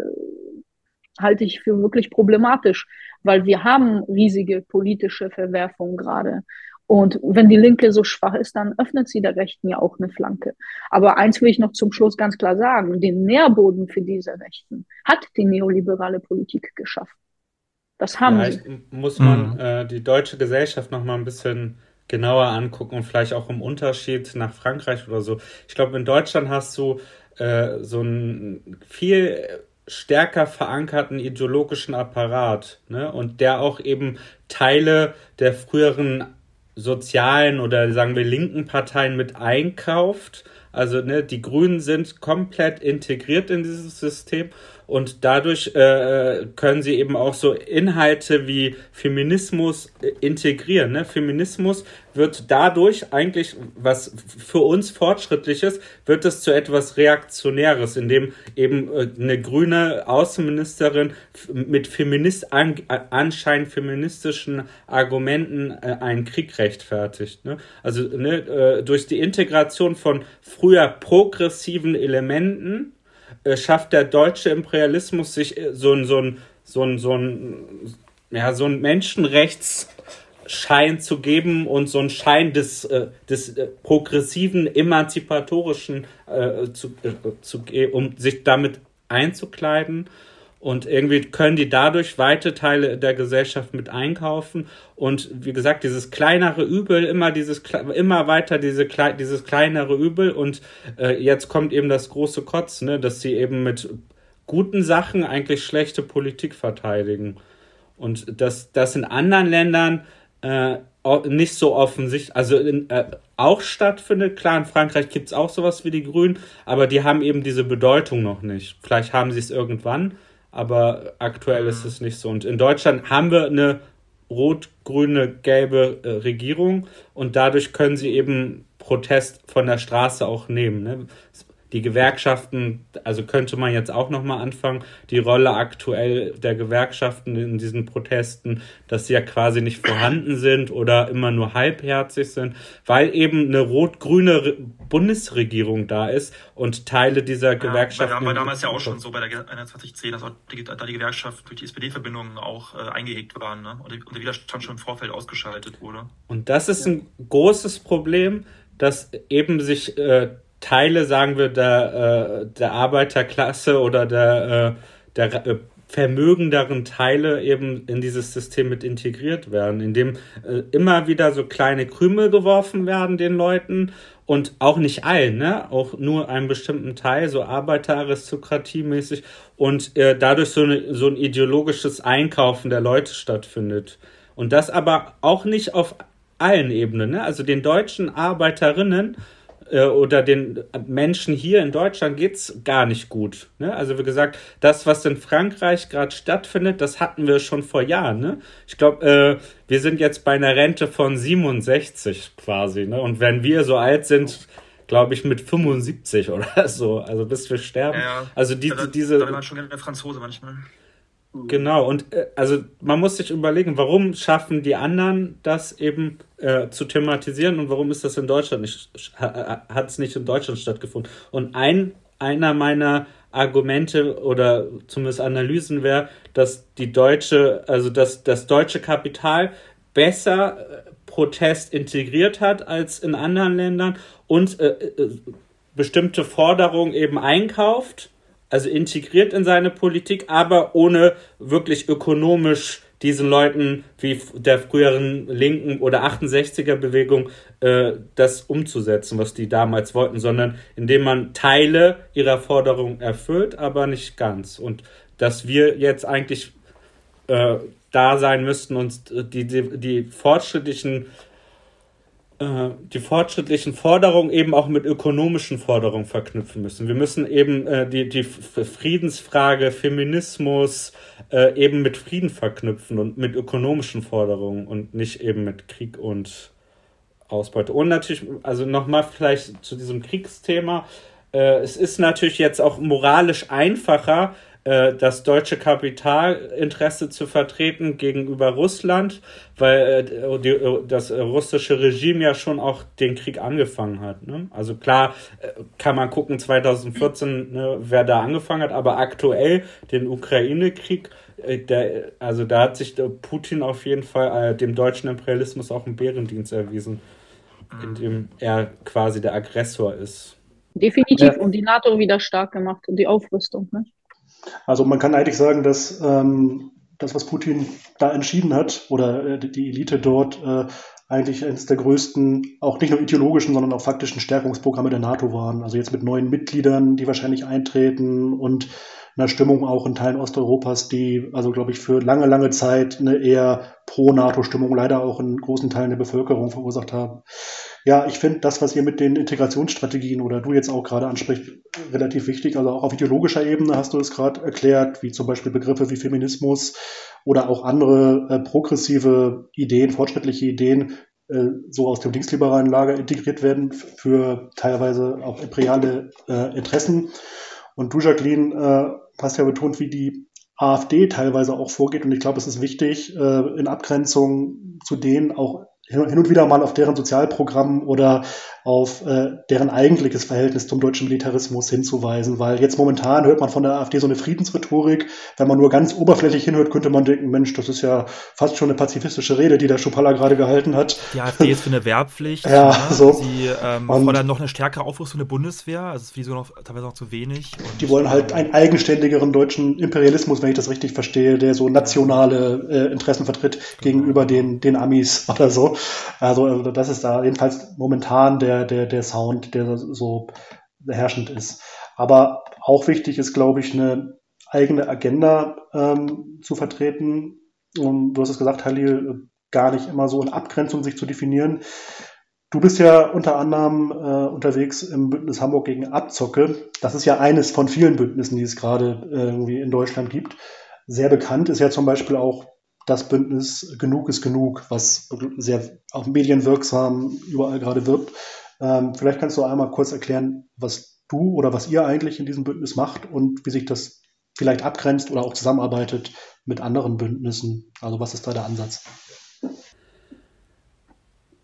halte ich für wirklich problematisch, weil wir haben riesige politische Verwerfungen gerade. Und wenn die Linke so schwach ist, dann öffnet sie der Rechten ja auch eine Flanke. Aber eins will ich noch zum Schluss ganz klar sagen. Den Nährboden für diese Rechten hat die neoliberale Politik geschaffen. Das haben ja, sie. Muss man mhm. äh, die deutsche Gesellschaft noch mal ein bisschen genauer angucken und vielleicht auch im Unterschied nach Frankreich oder so. Ich glaube, in Deutschland hast du äh, so ein viel stärker verankerten ideologischen Apparat ne? und der auch eben Teile der früheren sozialen oder sagen wir linken Parteien mit einkauft, Also ne, die Grünen sind komplett integriert in dieses System und dadurch äh, können sie eben auch so Inhalte wie Feminismus äh, integrieren. Ne? Feminismus wird dadurch eigentlich, was für uns fortschrittlich ist, wird es zu etwas Reaktionäres, indem eben äh, eine grüne Außenministerin mit Feminist an, anscheinend feministischen Argumenten äh, einen Krieg rechtfertigt. Ne? Also ne, äh, durch die Integration von früher progressiven Elementen äh, schafft der deutsche Imperialismus sich äh, so ein, so ein, so ein, so ein, ja, so ein Menschenrechtsschein zu geben und so ein Schein des, äh, des progressiven, emanzipatorischen zu, zu, um sich damit einzukleiden. Und irgendwie können die dadurch weite Teile der Gesellschaft mit einkaufen. Und wie gesagt, dieses kleinere Übel, immer dieses, immer weiter diese, dieses kleinere Übel. Und äh, jetzt kommt eben das große Kotz, ne, dass sie eben mit guten Sachen eigentlich schlechte Politik verteidigen. Und dass das in anderen Ländern äh, nicht so offensichtlich, also in, äh, auch stattfindet. Klar, in Frankreich gibt es auch sowas wie die Grünen, aber die haben eben diese Bedeutung noch nicht. Vielleicht haben sie es irgendwann aber aktuell ist mhm. es nicht so. Und in Deutschland haben wir eine rot-grüne, gelbe äh, Regierung und dadurch können sie eben Protest von der Straße auch nehmen. Ne? Die Gewerkschaften, also könnte man jetzt auch nochmal anfangen, die Rolle aktuell der Gewerkschaften in diesen Protesten, dass sie ja quasi nicht vorhanden sind oder immer nur halbherzig sind, weil eben eine rot-grüne Bundesregierung da ist und Teile dieser ja, Gewerkschaften. War damals ja auch schon so bei der 2110, dass die, da die Gewerkschaft durch die SPD-Verbindungen auch äh, eingehegt waren ne? und, und der Widerstand schon im Vorfeld ausgeschaltet wurde. Und das ist ja. ein großes Problem, dass eben sich äh, Teile, sagen wir, der, äh, der Arbeiterklasse oder der, äh, der äh, vermögenderen Teile eben in dieses System mit integriert werden, indem immer wieder so kleine Krümel geworfen werden den Leuten und auch nicht allen, ne? auch nur einem bestimmten Teil, so Arbeiteraristokratie-mäßig und äh, dadurch so, eine, so ein ideologisches Einkaufen der Leute stattfindet. Und das aber auch nicht auf allen Ebenen, ne? also den deutschen Arbeiterinnen äh, oder den Menschen hier in Deutschland geht es gar nicht gut. Ne? Also wie gesagt, das, was in Frankreich gerade stattfindet, das hatten wir schon vor Jahren. Ne? Ich glaube, äh, wir sind jetzt bei einer Rente von 67 quasi. Ne? Und wenn wir so alt sind, glaube ich, mit 75 oder so, also bis wir sterben. Ja, ja. Also die, da, diese. Da man schon gerne Franzose manchmal. Genau, und äh, also man muss sich überlegen, warum schaffen die anderen das eben äh, zu thematisieren und warum ist das in Deutschland nicht, hat es nicht in Deutschland stattgefunden? Und ein, einer meiner Argumente oder zumindest Analysen wäre, dass die deutsche, also dass das deutsche Kapital besser äh, Protest integriert hat als in anderen Ländern und äh, äh bestimmte Forderungen eben einkauft also integriert in seine Politik, aber ohne wirklich ökonomisch diesen Leuten wie der früheren linken oder 68er Bewegung äh, das umzusetzen, was die damals wollten, sondern indem man Teile ihrer Forderung erfüllt, aber nicht ganz. Und dass wir jetzt eigentlich äh, da sein müssten und die, die, die fortschrittlichen die fortschrittlichen Forderungen eben auch mit ökonomischen Forderungen verknüpfen müssen. Wir müssen eben äh, die, die Friedensfrage, Feminismus äh, eben mit Frieden verknüpfen und mit ökonomischen Forderungen und nicht eben mit Krieg und Ausbeute. Und natürlich, also nochmal vielleicht zu diesem Kriegsthema. Äh, es ist natürlich jetzt auch moralisch einfacher, äh, das deutsche Kapitalinteresse zu vertreten gegenüber Russland, weil äh, die, das russische Regime ja schon auch den Krieg angefangen hat. Ne? Also klar äh, kann man gucken 2014, ne, wer da angefangen hat, aber aktuell den Ukraine-Krieg, äh, der, also da hat sich Putin auf jeden Fall äh, dem deutschen Imperialismus auch einen Bärendienst erwiesen, mhm. indem er quasi der Aggressor ist. Definitiv ja. und die NATO wieder stark gemacht und die Aufrüstung. Ne? Also man kann eigentlich sagen, dass ähm, das, was Putin da entschieden hat, oder äh, die Elite dort, äh, eigentlich eines der größten, auch nicht nur ideologischen, sondern auch faktischen Stärkungsprogramme der NATO waren. Also jetzt mit neuen Mitgliedern, die wahrscheinlich eintreten und einer Stimmung auch in Teilen Osteuropas, die, also glaube ich, für lange, lange Zeit eine eher pro-NATO-Stimmung leider auch in großen Teilen der Bevölkerung verursacht haben. Ja, ich finde das, was ihr mit den Integrationsstrategien oder du jetzt auch gerade anspricht, relativ wichtig. Also auch auf ideologischer Ebene hast du es gerade erklärt, wie zum Beispiel Begriffe wie Feminismus oder auch andere äh, progressive Ideen, fortschrittliche Ideen, äh, so aus dem linksliberalen Lager integriert werden für teilweise auch imperiale äh, Interessen. Und du, Jacqueline, äh, hast ja betont, wie die AfD teilweise auch vorgeht. Und ich glaube, es ist wichtig, äh, in Abgrenzung zu denen auch hin und wieder mal auf deren Sozialprogramm oder auf äh, deren eigentliches Verhältnis zum deutschen Militarismus hinzuweisen, weil jetzt momentan hört man von der AfD so eine Friedensrhetorik. Wenn man nur ganz oberflächlich hinhört, könnte man denken, Mensch, das ist ja fast schon eine pazifistische Rede, die der Schupalla gerade gehalten hat. Die AfD ist für eine Wehrpflicht. ja, ne? so. Sie ähm, fordern noch eine stärkere Aufrüstung der Bundeswehr, also ist wie so noch teilweise noch zu wenig. Und, die wollen halt einen eigenständigeren deutschen Imperialismus, wenn ich das richtig verstehe, der so nationale äh, Interessen vertritt genau. gegenüber den, den Amis oder so. Also, also das ist da jedenfalls momentan der der, der, der Sound, der so herrschend ist. Aber auch wichtig ist, glaube ich, eine eigene Agenda ähm, zu vertreten. Und du hast es gesagt, Halil, gar nicht immer so in Abgrenzung sich zu definieren. Du bist ja unter anderem äh, unterwegs im Bündnis Hamburg gegen Abzocke. Das ist ja eines von vielen Bündnissen, die es gerade äh, irgendwie in Deutschland gibt. Sehr bekannt ist ja zum Beispiel auch das Bündnis Genug ist Genug, was sehr auch medienwirksam überall gerade wirbt. Ähm, vielleicht kannst du einmal kurz erklären, was du oder was ihr eigentlich in diesem Bündnis macht und wie sich das vielleicht abgrenzt oder auch zusammenarbeitet mit anderen Bündnissen. Also was ist da der Ansatz?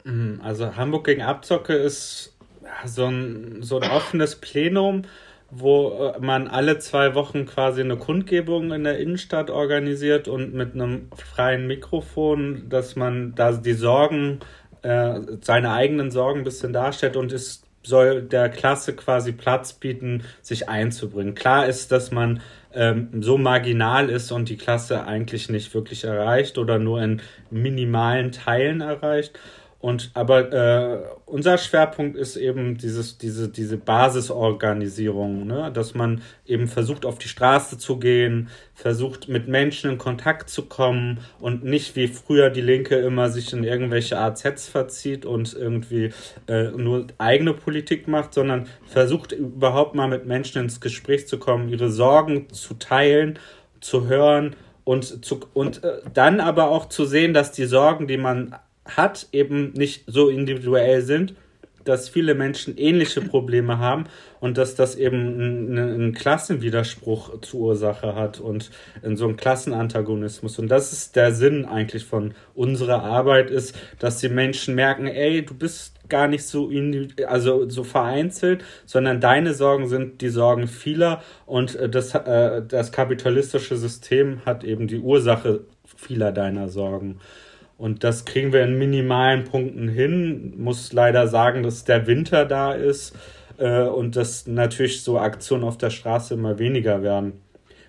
Hm, also Hamburg gegen Abzocke ist so ein, so ein offenes Plenum, wo äh, man alle zwei Wochen quasi eine Kundgebung in der Innenstadt organisiert und mit einem freien Mikrofon, dass man da die Sorgen äh, seine eigenen Sorgen ein bisschen darstellt und es soll der Klasse quasi Platz bieten, sich einzubringen. Klar ist, dass man ähm, so marginal ist und die Klasse eigentlich nicht wirklich erreicht oder nur in minimalen Teilen erreicht. Und aber äh, unser Schwerpunkt ist eben dieses, diese, diese Basisorganisierung, ne? dass man eben versucht, auf die Straße zu gehen, versucht, mit Menschen in Kontakt zu kommen und nicht wie früher die Linke immer sich in irgendwelche AZs verzieht und irgendwie äh, nur eigene Politik macht, sondern versucht überhaupt mal mit Menschen ins Gespräch zu kommen, ihre Sorgen zu teilen, zu hören und, zu, und äh, dann aber auch zu sehen, dass die Sorgen, die man hat, eben nicht so individuell sind, dass viele Menschen ähnliche Probleme haben und dass das eben einen, Klassenwiderspruch zur Ursache hat und in so einem Klassenantagonismus. Und das ist der Sinn eigentlich von unserer Arbeit, ist, dass die Menschen merken, ey, du bist gar nicht so, also so vereinzelt, sondern deine Sorgen sind die Sorgen vieler und äh, das, äh, das kapitalistische System hat eben die Ursache vieler deiner Sorgen. Und das kriegen wir in minimalen Punkten hin. Muss leider sagen, dass der Winter da ist äh, und dass natürlich so Aktionen auf der Straße immer weniger werden.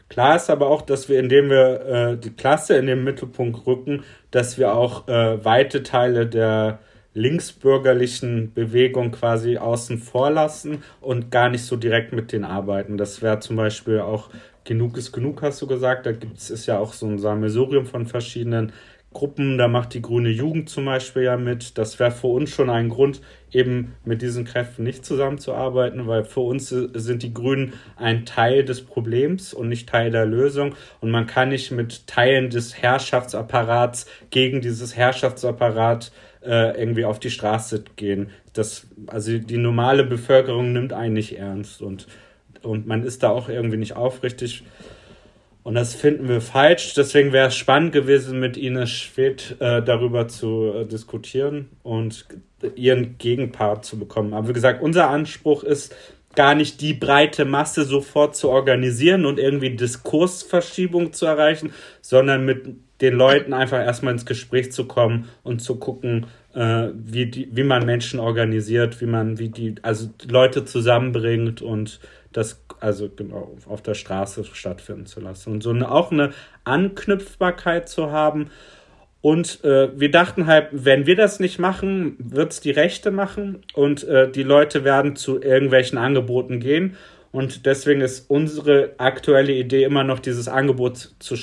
Klar ist aber auch, dass wir, indem wir äh, die Klasse in den Mittelpunkt rücken, dass wir auch äh, weite Teile der linksbürgerlichen Bewegung quasi außen vor lassen und gar nicht so direkt mit denen arbeiten. Das wäre zum Beispiel auch Genug ist genug, hast du gesagt. Da gibt es ja auch so ein Sammelsurium von verschiedenen Gruppen, da macht die Grüne Jugend zum Beispiel ja mit. Das wäre für uns schon ein Grund, eben mit diesen Kräften nicht zusammenzuarbeiten, weil für uns sind die Grünen ein Teil des Problems und nicht Teil der Lösung. Und man kann nicht mit Teilen des Herrschaftsapparats gegen dieses Herrschaftsapparat äh, irgendwie auf die Straße gehen. Das, also die normale Bevölkerung nimmt einen nicht ernst und, und man ist da auch irgendwie nicht aufrichtig. Und das finden wir falsch. Deswegen wäre es spannend gewesen, mit Ines Schwedt äh, darüber zu äh, diskutieren und ihren Gegenpart zu bekommen. Aber wie gesagt, unser Anspruch ist, gar nicht die breite Masse sofort zu organisieren und irgendwie Diskursverschiebung zu erreichen, sondern mit den Leuten einfach erstmal ins Gespräch zu kommen und zu gucken, äh, wie, die, wie man Menschen organisiert, wie man, wie die, also Leute zusammenbringt und das also genau auf der Straße stattfinden zu lassen und so eine, auch eine Anknüpfbarkeit zu haben. Und äh, wir dachten halt, wenn wir das nicht machen, wird es die Rechte machen und äh, die Leute werden zu irgendwelchen Angeboten gehen. Und deswegen ist unsere aktuelle Idee immer noch dieses Angebot zu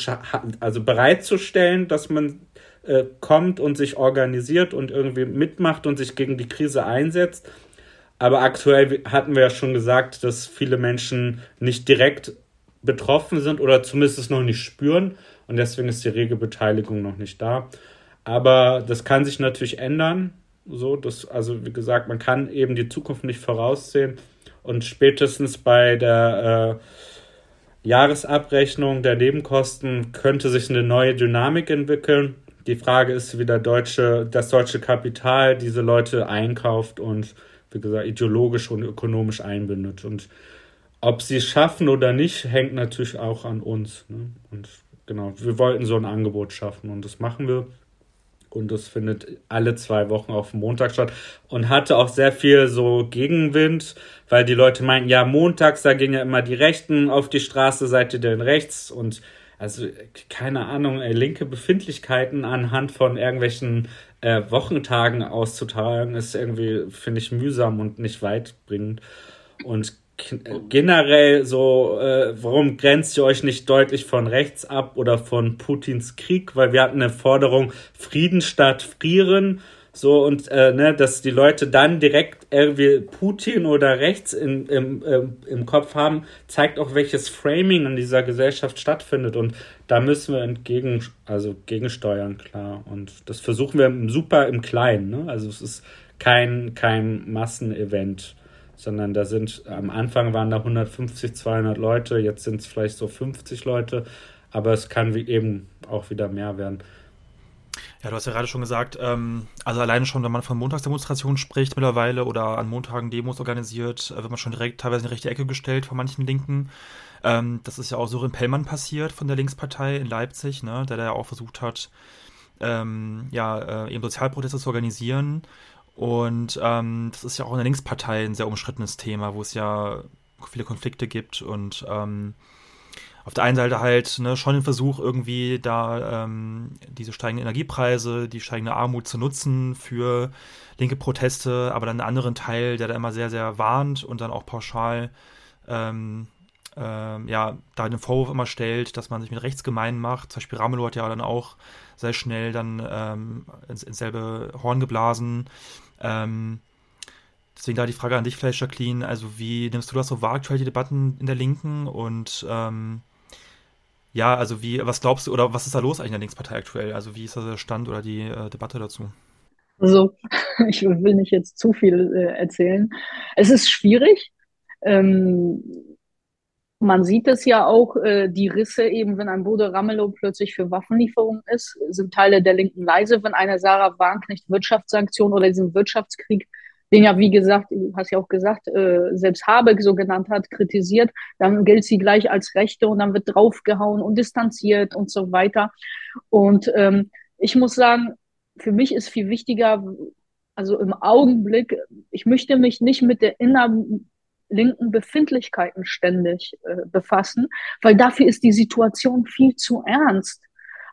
also bereitzustellen, dass man äh, kommt und sich organisiert und irgendwie mitmacht und sich gegen die Krise einsetzt. Aber aktuell hatten wir ja schon gesagt, dass viele Menschen nicht direkt betroffen sind oder zumindest noch nicht spüren. Und deswegen ist die rege Beteiligung noch nicht da. Aber das kann sich natürlich ändern. So, das, also wie gesagt, man kann eben die Zukunft nicht voraussehen. Und spätestens bei der äh, Jahresabrechnung der Nebenkosten könnte sich eine neue Dynamik entwickeln. Die Frage ist, wie der deutsche, das deutsche Kapital diese Leute einkauft und wie gesagt, ideologisch und ökonomisch einbindet. Und ob sie es schaffen oder nicht, hängt natürlich auch an uns. Ne? Und genau, wir wollten so ein Angebot schaffen und das machen wir. Und das findet alle zwei Wochen auf Montag statt und hatte auch sehr viel so Gegenwind, weil die Leute meinten, ja, montags, da gehen ja immer die Rechten auf die Straße, seid ihr denn rechts? Und also, keine Ahnung, linke Befindlichkeiten anhand von irgendwelchen äh, Wochentagen auszutragen, ist irgendwie, finde ich, mühsam und nicht weitbringend. Und generell so, äh, warum grenzt ihr euch nicht deutlich von rechts ab oder von Putins Krieg? Weil wir hatten eine Forderung Frieden statt Frieren. So und äh, ne, dass die Leute dann direkt irgendwie Putin oder rechts in, im, im, im Kopf haben, zeigt auch, welches Framing in dieser Gesellschaft stattfindet. Und da müssen wir entgegen, also gegensteuern, klar. Und das versuchen wir super im Kleinen. Ne? Also es ist kein, kein Massenevent sondern da sind, am Anfang waren da 150, 200 Leute, jetzt sind es vielleicht so 50 Leute, aber es kann wie eben auch wieder mehr werden. Ja, du hast ja gerade schon gesagt, ähm, also alleine schon, wenn man von Montagsdemonstrationen spricht mittlerweile oder an Montagen Demos organisiert, äh, wird man schon direkt teilweise in die rechte Ecke gestellt von manchen Linken. Ähm, das ist ja auch Sorin Pellmann passiert von der Linkspartei in Leipzig, ne, der da ja auch versucht hat, ähm, ja, äh, eben Sozialproteste zu organisieren und ähm, das ist ja auch in der Linkspartei ein sehr umstrittenes Thema, wo es ja viele Konflikte gibt und ähm, auf der einen Seite halt ne, schon den Versuch, irgendwie da ähm, diese steigenden Energiepreise, die steigende Armut zu nutzen für linke Proteste, aber dann einen anderen Teil, der da immer sehr, sehr warnt und dann auch pauschal ähm, ähm, ja, da den Vorwurf immer stellt, dass man sich mit rechts macht. Zum Beispiel Ramelow hat ja dann auch sehr schnell dann ähm, ins, ins selbe Horn geblasen. Ähm, deswegen da die Frage an dich vielleicht, Jacqueline. Also wie nimmst du das so wahr, aktuell die Debatten in der Linken und ähm, ja, also wie, was glaubst du oder was ist da los eigentlich in der Linkspartei aktuell? Also wie ist da der Stand oder die äh, Debatte dazu? Also, ich will nicht jetzt zu viel äh, erzählen. Es ist schwierig. Ähm, man sieht es ja auch, äh, die Risse eben, wenn ein Bode Ramelow plötzlich für Waffenlieferungen ist, sind Teile der Linken leise, wenn eine Sarah Wagenknecht Wirtschaftssanktion oder diesen Wirtschaftskrieg, den ja, wie gesagt, du hast ja auch gesagt, äh, selbst Habeck so genannt hat, kritisiert, dann gilt sie gleich als Rechte und dann wird draufgehauen und distanziert und so weiter. Und ähm, ich muss sagen, für mich ist viel wichtiger, also im Augenblick, ich möchte mich nicht mit der inneren linken Befindlichkeiten ständig äh, befassen, weil dafür ist die Situation viel zu ernst.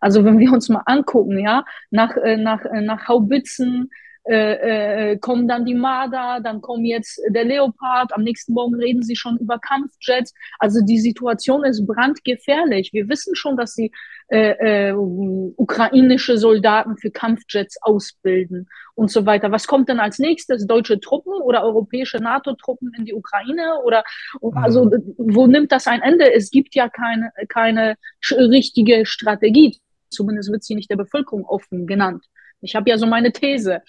Also wenn wir uns mal angucken, ja, nach, äh, nach, äh, nach Haubitzen, äh, äh, kommen dann die Marder, dann kommen jetzt der Leopard, am nächsten Morgen reden sie schon über Kampfjets. Also die Situation ist brandgefährlich. Wir wissen schon, dass sie äh, äh, ukrainische Soldaten für Kampfjets ausbilden und so weiter. Was kommt denn als nächstes? Deutsche Truppen oder europäische NATO-Truppen in die Ukraine? Oder also wo nimmt das ein Ende? Es gibt ja keine, keine richtige Strategie. Zumindest wird sie nicht der Bevölkerung offen genannt. Ich habe ja so meine These.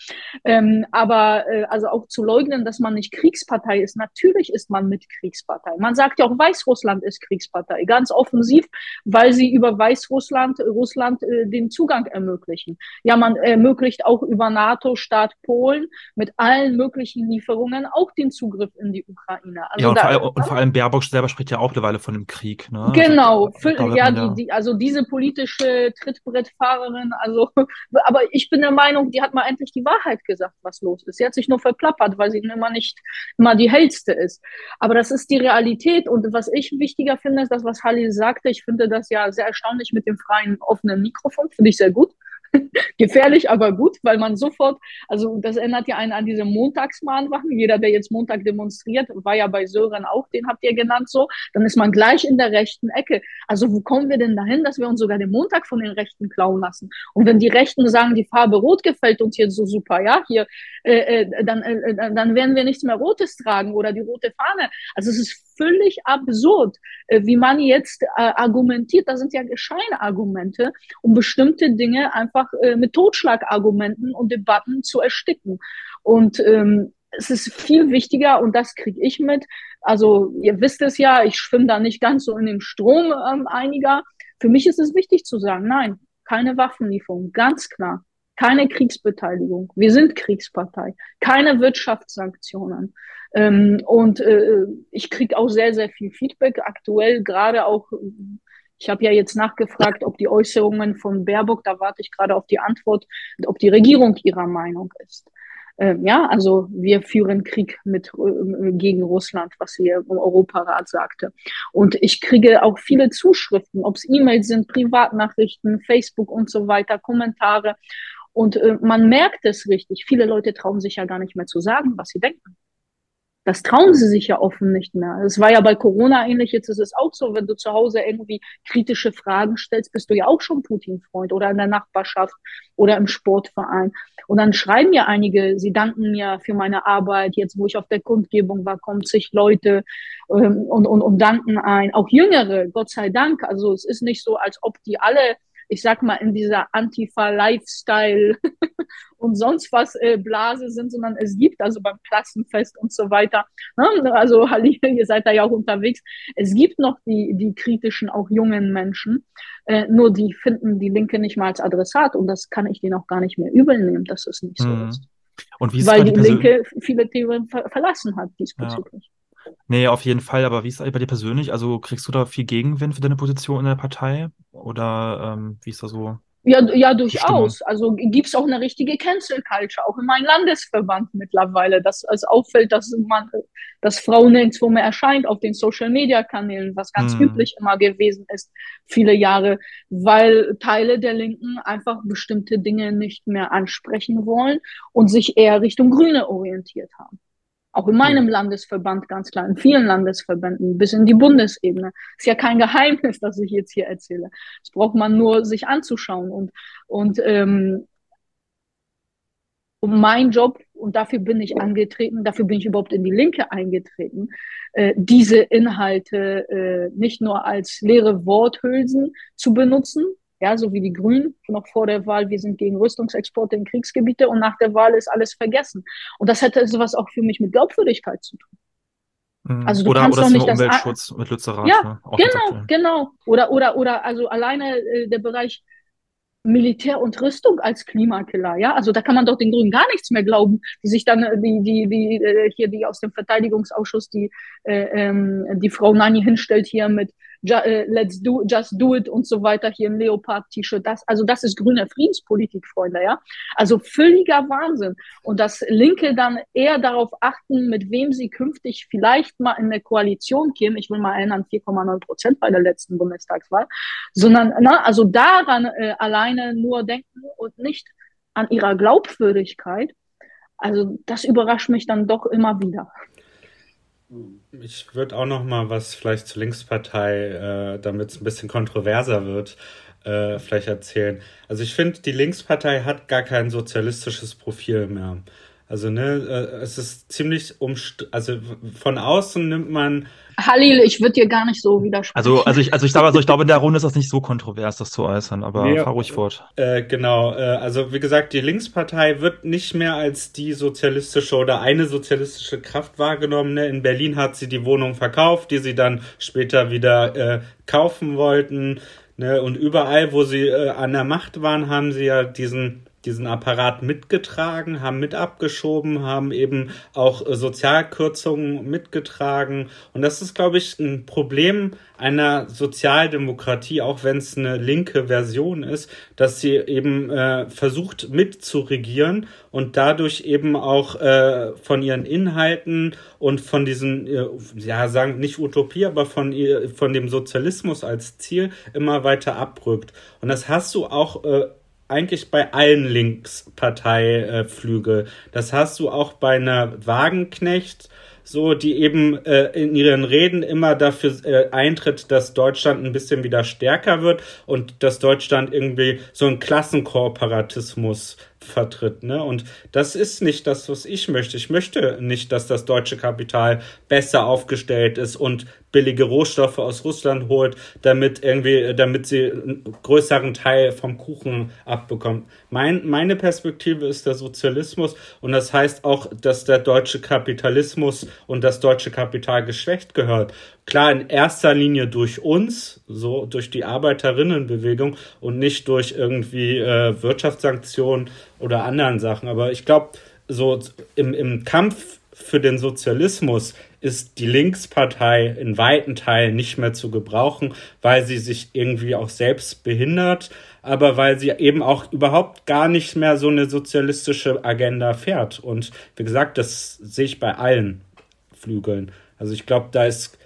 Ähm, aber äh, also auch zu leugnen, dass man nicht Kriegspartei ist, natürlich ist man mit Kriegspartei. Man sagt ja auch, Weißrussland ist Kriegspartei, ganz offensiv, weil sie über Weißrussland Russland äh, den Zugang ermöglichen. Ja, man ermöglicht auch über NATO-Staat Polen mit allen möglichen Lieferungen auch den Zugriff in die Ukraine. Also ja, und, da, vor allem, und, vor allem, Baerbock selber spricht ja auch eine Weile von dem Krieg. Ne? Genau, also, für, ja, die, die, also diese politische Trittbrettfahrerin, also, aber ich bin der Meinung, die hat mal endlich die Wahrheit gesagt, was los ist. Sie hat sich nur verplappert, weil sie immer nicht immer die hellste ist. Aber das ist die Realität. Und was ich wichtiger finde, ist das, was Halil sagte. Ich finde das ja sehr erstaunlich mit dem freien, offenen Mikrofon. Finde ich sehr gut. Gefährlich, aber gut, weil man sofort, also das erinnert ja einen an diese Montagsmahnwachen. Jeder, der jetzt Montag demonstriert, war ja bei Sören auch, den habt ihr genannt so, dann ist man gleich in der rechten Ecke. Also wo kommen wir denn dahin, dass wir uns sogar den Montag von den Rechten klauen lassen? Und wenn die Rechten sagen, die Farbe Rot gefällt uns hier so super, ja, hier, äh, äh dann, äh, dann werden wir nichts mehr Rotes tragen oder die rote Fahne. Also es ist völlig absurd, äh, wie man jetzt äh, argumentiert. Das sind ja Scheinargumente, um bestimmte Dinge einfach äh, mit Totschlagargumenten und Debatten zu ersticken. Und ähm, es ist viel wichtiger, und das kriege ich mit. Also, ihr wisst es ja, ich schwimme da nicht ganz so in dem Strom ähm, einiger. Für mich ist es wichtig zu sagen, nein, keine Waffenlieferung, ganz klar. Keine Kriegsbeteiligung. Wir sind Kriegspartei. Keine Wirtschaftssanktionen. Ähm, und äh, ich kriege auch sehr, sehr viel Feedback. Aktuell gerade auch, ich habe ja jetzt nachgefragt, ob die Äußerungen von Baerbock, da warte ich gerade auf die Antwort, ob die Regierung ihrer Meinung ist. Ähm, ja, also wir führen Krieg mit äh, gegen Russland, was hier im Europarat sagte. Und ich kriege auch viele Zuschriften, ob es E-Mails sind, Privatnachrichten, Facebook und so weiter, Kommentare. Und äh, man merkt es richtig. Viele Leute trauen sich ja gar nicht mehr zu sagen, was sie denken. Das trauen sie sich ja offen nicht mehr. Es war ja bei Corona ähnlich, jetzt ist es auch so, wenn du zu Hause irgendwie kritische Fragen stellst, bist du ja auch schon Putin-Freund oder in der Nachbarschaft oder im Sportverein. Und dann schreiben ja einige, sie danken mir für meine Arbeit, jetzt wo ich auf der Kundgebung war, kommen sich Leute ähm, und, und, und danken ein. Auch Jüngere, Gott sei Dank. Also es ist nicht so, als ob die alle ich sag mal, in dieser Antifa-Lifestyle und sonst was äh, Blase sind, sondern es gibt also beim Klassenfest und so weiter. Ne? Also Halil, ihr seid da ja auch unterwegs. Es gibt noch die, die kritischen, auch jungen Menschen, äh, nur die finden die Linke nicht mal als Adressat und das kann ich denen auch gar nicht mehr übel nehmen, dass es nicht so mhm. ist. Und wie ist Weil die Linke viele Themen ver verlassen hat diesbezüglich. Ja. Nee, auf jeden Fall. Aber wie ist es bei dir persönlich? Also kriegst du da viel Gegenwind für deine Position in der Partei? Oder ähm, wie ist da so? Ja, ja, durchaus. Also gibt es auch eine richtige Cancel Culture, auch in meinem Landesverband mittlerweile, dass es auffällt, dass man, dass Frau nirgendwo mehr erscheint auf den Social Media Kanälen, was ganz hm. üblich immer gewesen ist, viele Jahre, weil Teile der Linken einfach bestimmte Dinge nicht mehr ansprechen wollen und sich eher Richtung Grüne orientiert haben. Auch in meinem Landesverband ganz klar, in vielen Landesverbänden, bis in die Bundesebene. Ist ja kein Geheimnis, das ich jetzt hier erzähle. Das braucht man nur sich anzuschauen. Und, und ähm, um mein Job, und dafür bin ich angetreten, dafür bin ich überhaupt in die Linke eingetreten, äh, diese Inhalte äh, nicht nur als leere Worthülsen zu benutzen, ja, so wie die Grünen noch vor der Wahl, wir sind gegen Rüstungsexporte in Kriegsgebiete und nach der Wahl ist alles vergessen. Und das hätte sowas auch für mich mit Glaubwürdigkeit zu tun. Mhm. Also du oder, kannst oder doch nicht Umweltschutz das, mit Lützerath. Ja, ne? genau, genau. Oder, oder, oder, also alleine äh, der Bereich Militär und Rüstung als Klimakiller, ja, also da kann man doch den Grünen gar nichts mehr glauben, die sich dann äh, die die die äh, hier die aus dem Verteidigungsausschuss die äh, ähm, die Frau Nani hinstellt hier mit let's do, just do it und so weiter, hier ein Leopard-T-Shirt. Das, also das ist grüne Friedenspolitik, Freunde, ja. Also völliger Wahnsinn. Und dass Linke dann eher darauf achten, mit wem sie künftig vielleicht mal in eine Koalition kämen. Ich will mal erinnern, 4,9 Prozent bei der letzten Bundestagswahl. Sondern, na, also daran äh, alleine nur denken und nicht an ihrer Glaubwürdigkeit. Also das überrascht mich dann doch immer wieder. Ich würde auch noch mal was vielleicht zur Linkspartei, äh, damit es ein bisschen kontroverser wird, äh, vielleicht erzählen. Also ich finde, die Linkspartei hat gar kein sozialistisches Profil mehr. Also ne, äh, es ist ziemlich umst also von außen nimmt man Halil, ich würde dir gar nicht so widersprechen. Also, also ich, also ich glaube, also ich glaube, in der Runde ist das nicht so kontrovers, das zu äußern, aber nee, fahr ruhig fort. Äh, genau, äh, also wie gesagt, die Linkspartei wird nicht mehr als die sozialistische oder eine sozialistische Kraft wahrgenommen. Ne? In Berlin hat sie die Wohnung verkauft, die sie dann später wieder äh, kaufen wollten. Ne? Und überall, wo sie äh, an der Macht waren, haben sie ja diesen diesen Apparat mitgetragen, haben mit abgeschoben, haben eben auch äh, Sozialkürzungen mitgetragen. Und das ist, glaube ich, ein Problem einer Sozialdemokratie, auch wenn es eine linke Version ist, dass sie eben äh, versucht mitzuregieren und dadurch eben auch äh, von ihren Inhalten und von diesen, äh, ja, sagen nicht Utopie, aber von, ihr, von dem Sozialismus als Ziel immer weiter abrückt. Und das hast du auch äh, eigentlich bei allen Linksparteiflügel. Das hast du auch bei einer Wagenknecht so, die eben äh, in ihren Reden immer dafür äh, eintritt, dass Deutschland ein bisschen wieder stärker wird und dass Deutschland irgendwie so einen Klassenkooperatismus vertritt. Ne? Und das ist nicht das, was ich möchte. Ich möchte nicht, dass das deutsche Kapital besser aufgestellt ist und billige Rohstoffe aus Russland holt, damit irgendwie, damit sie einen größeren Teil vom Kuchen abbekommt. Mein, meine Perspektive ist der Sozialismus und das heißt auch, dass der deutsche Kapitalismus und das deutsche Kapital geschwächt gehört. Klar, in erster Linie durch uns, so durch die Arbeiterinnenbewegung und nicht durch irgendwie äh, Wirtschaftssanktionen oder anderen Sachen. Aber ich glaube, so im, im Kampf für den Sozialismus ist die Linkspartei in weiten Teilen nicht mehr zu gebrauchen, weil sie sich irgendwie auch selbst behindert, aber weil sie eben auch überhaupt gar nicht mehr so eine sozialistische Agenda fährt. Und wie gesagt, das sehe ich bei allen Flügeln. Also ich glaube, da ist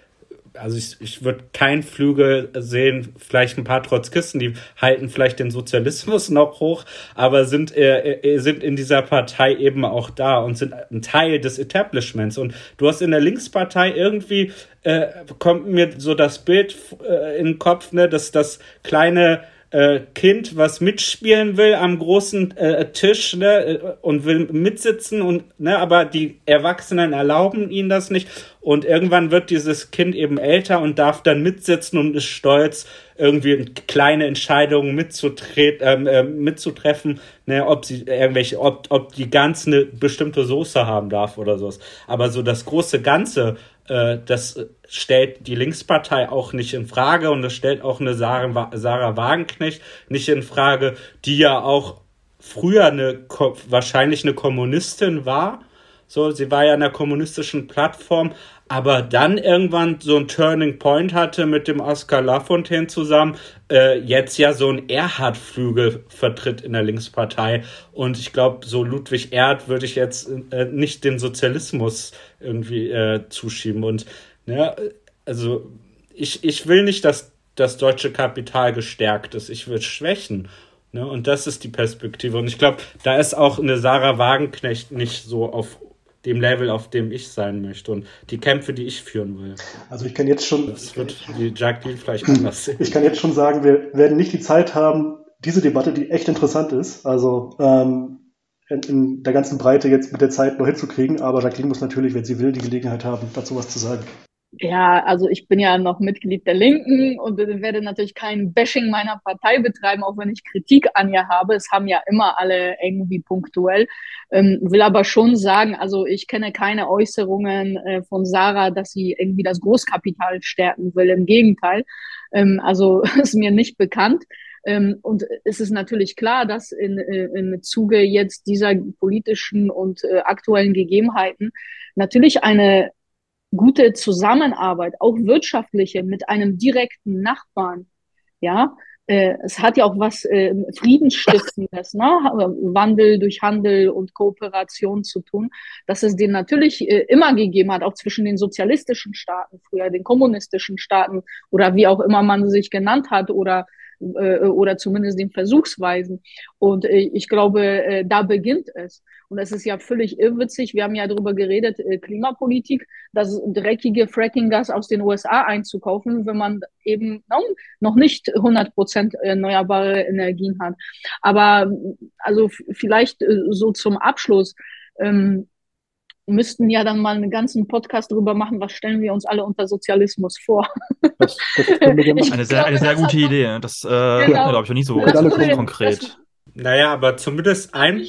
also ich, ich würde kein Flügel sehen, vielleicht ein paar Trotzkisten, die halten vielleicht den Sozialismus noch hoch, aber sind, äh, äh, sind in dieser Partei eben auch da und sind ein Teil des Establishments. Und du hast in der Linkspartei irgendwie, äh, kommt mir so das Bild äh, in den Kopf, ne, dass das kleine äh, Kind, was mitspielen will am großen äh, Tisch ne, äh, und will mitsitzen und ne, aber die Erwachsenen erlauben ihnen das nicht und irgendwann wird dieses Kind eben älter und darf dann mitsitzen und ist stolz irgendwie kleine Entscheidungen mitzutreten, ähm, äh, mitzutreffen, ne, ob sie irgendwelche, ob, ob die ganz eine bestimmte Soße haben darf oder sowas. Aber so das große Ganze äh, das stellt die Linkspartei auch nicht in Frage und das stellt auch eine Sarah, Sarah Wagenknecht nicht in Frage, die ja auch früher eine wahrscheinlich eine Kommunistin war. So, sie war ja in der kommunistischen Plattform, aber dann irgendwann so ein Turning Point hatte mit dem Oscar Lafontaine zusammen, äh, jetzt ja so ein Erhard-Flügel vertritt in der Linkspartei. Und ich glaube, so Ludwig Erhard würde ich jetzt äh, nicht den Sozialismus irgendwie äh, zuschieben. Und ja, also ich, ich will nicht, dass das deutsche Kapital gestärkt ist. Ich will schwächen. Ne? Und das ist die Perspektive. Und ich glaube, da ist auch eine Sarah Wagenknecht nicht so auf dem Level, auf dem ich sein möchte und die Kämpfe, die ich führen will. Also ich kann jetzt schon. Das wird die Jacqueline vielleicht anders sehen. Ich kann jetzt schon sagen, wir werden nicht die Zeit haben, diese Debatte, die echt interessant ist, also ähm, in, in der ganzen Breite jetzt mit der Zeit noch hinzukriegen, aber Jacqueline muss natürlich, wenn sie will, die Gelegenheit haben, dazu was zu sagen. Ja, also ich bin ja noch Mitglied der Linken und werde natürlich kein Bashing meiner Partei betreiben, auch wenn ich Kritik an ihr habe. Es haben ja immer alle irgendwie punktuell. Ähm, will aber schon sagen, also ich kenne keine Äußerungen äh, von Sarah, dass sie irgendwie das Großkapital stärken will. Im Gegenteil. Ähm, also ist mir nicht bekannt. Ähm, und es ist natürlich klar, dass in, äh, im Zuge jetzt dieser politischen und äh, aktuellen Gegebenheiten natürlich eine gute Zusammenarbeit, auch wirtschaftliche, mit einem direkten Nachbarn, ja, äh, es hat ja auch was äh, Friedensstiftendes, ne? Wandel durch Handel und Kooperation zu tun, dass es den natürlich äh, immer gegeben hat, auch zwischen den sozialistischen Staaten, früher den kommunistischen Staaten oder wie auch immer man sich genannt hat oder äh, oder zumindest den Versuchsweisen. Und äh, ich glaube, äh, da beginnt es. Und es ist ja völlig irrwitzig. Wir haben ja darüber geredet, Klimapolitik, das dreckige Fracking-Gas aus den USA einzukaufen, wenn man eben no, noch nicht 100 Prozent erneuerbare Energien hat. Aber also vielleicht so zum Abschluss. Ähm, müssten ja dann mal einen ganzen Podcast darüber machen, was stellen wir uns alle unter Sozialismus vor. Das, das eine, sehr, eine sehr gute Idee. Das äh, genau. glaube ich, nicht so das konkret. Naja, aber zumindest ein,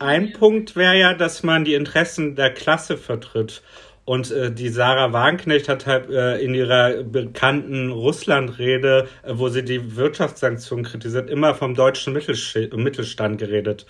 ein Punkt wäre ja, dass man die Interessen der Klasse vertritt. Und äh, die Sarah Wagenknecht hat halt äh, in ihrer bekannten Russland-Rede, äh, wo sie die Wirtschaftssanktionen kritisiert, immer vom deutschen Mittelstand geredet.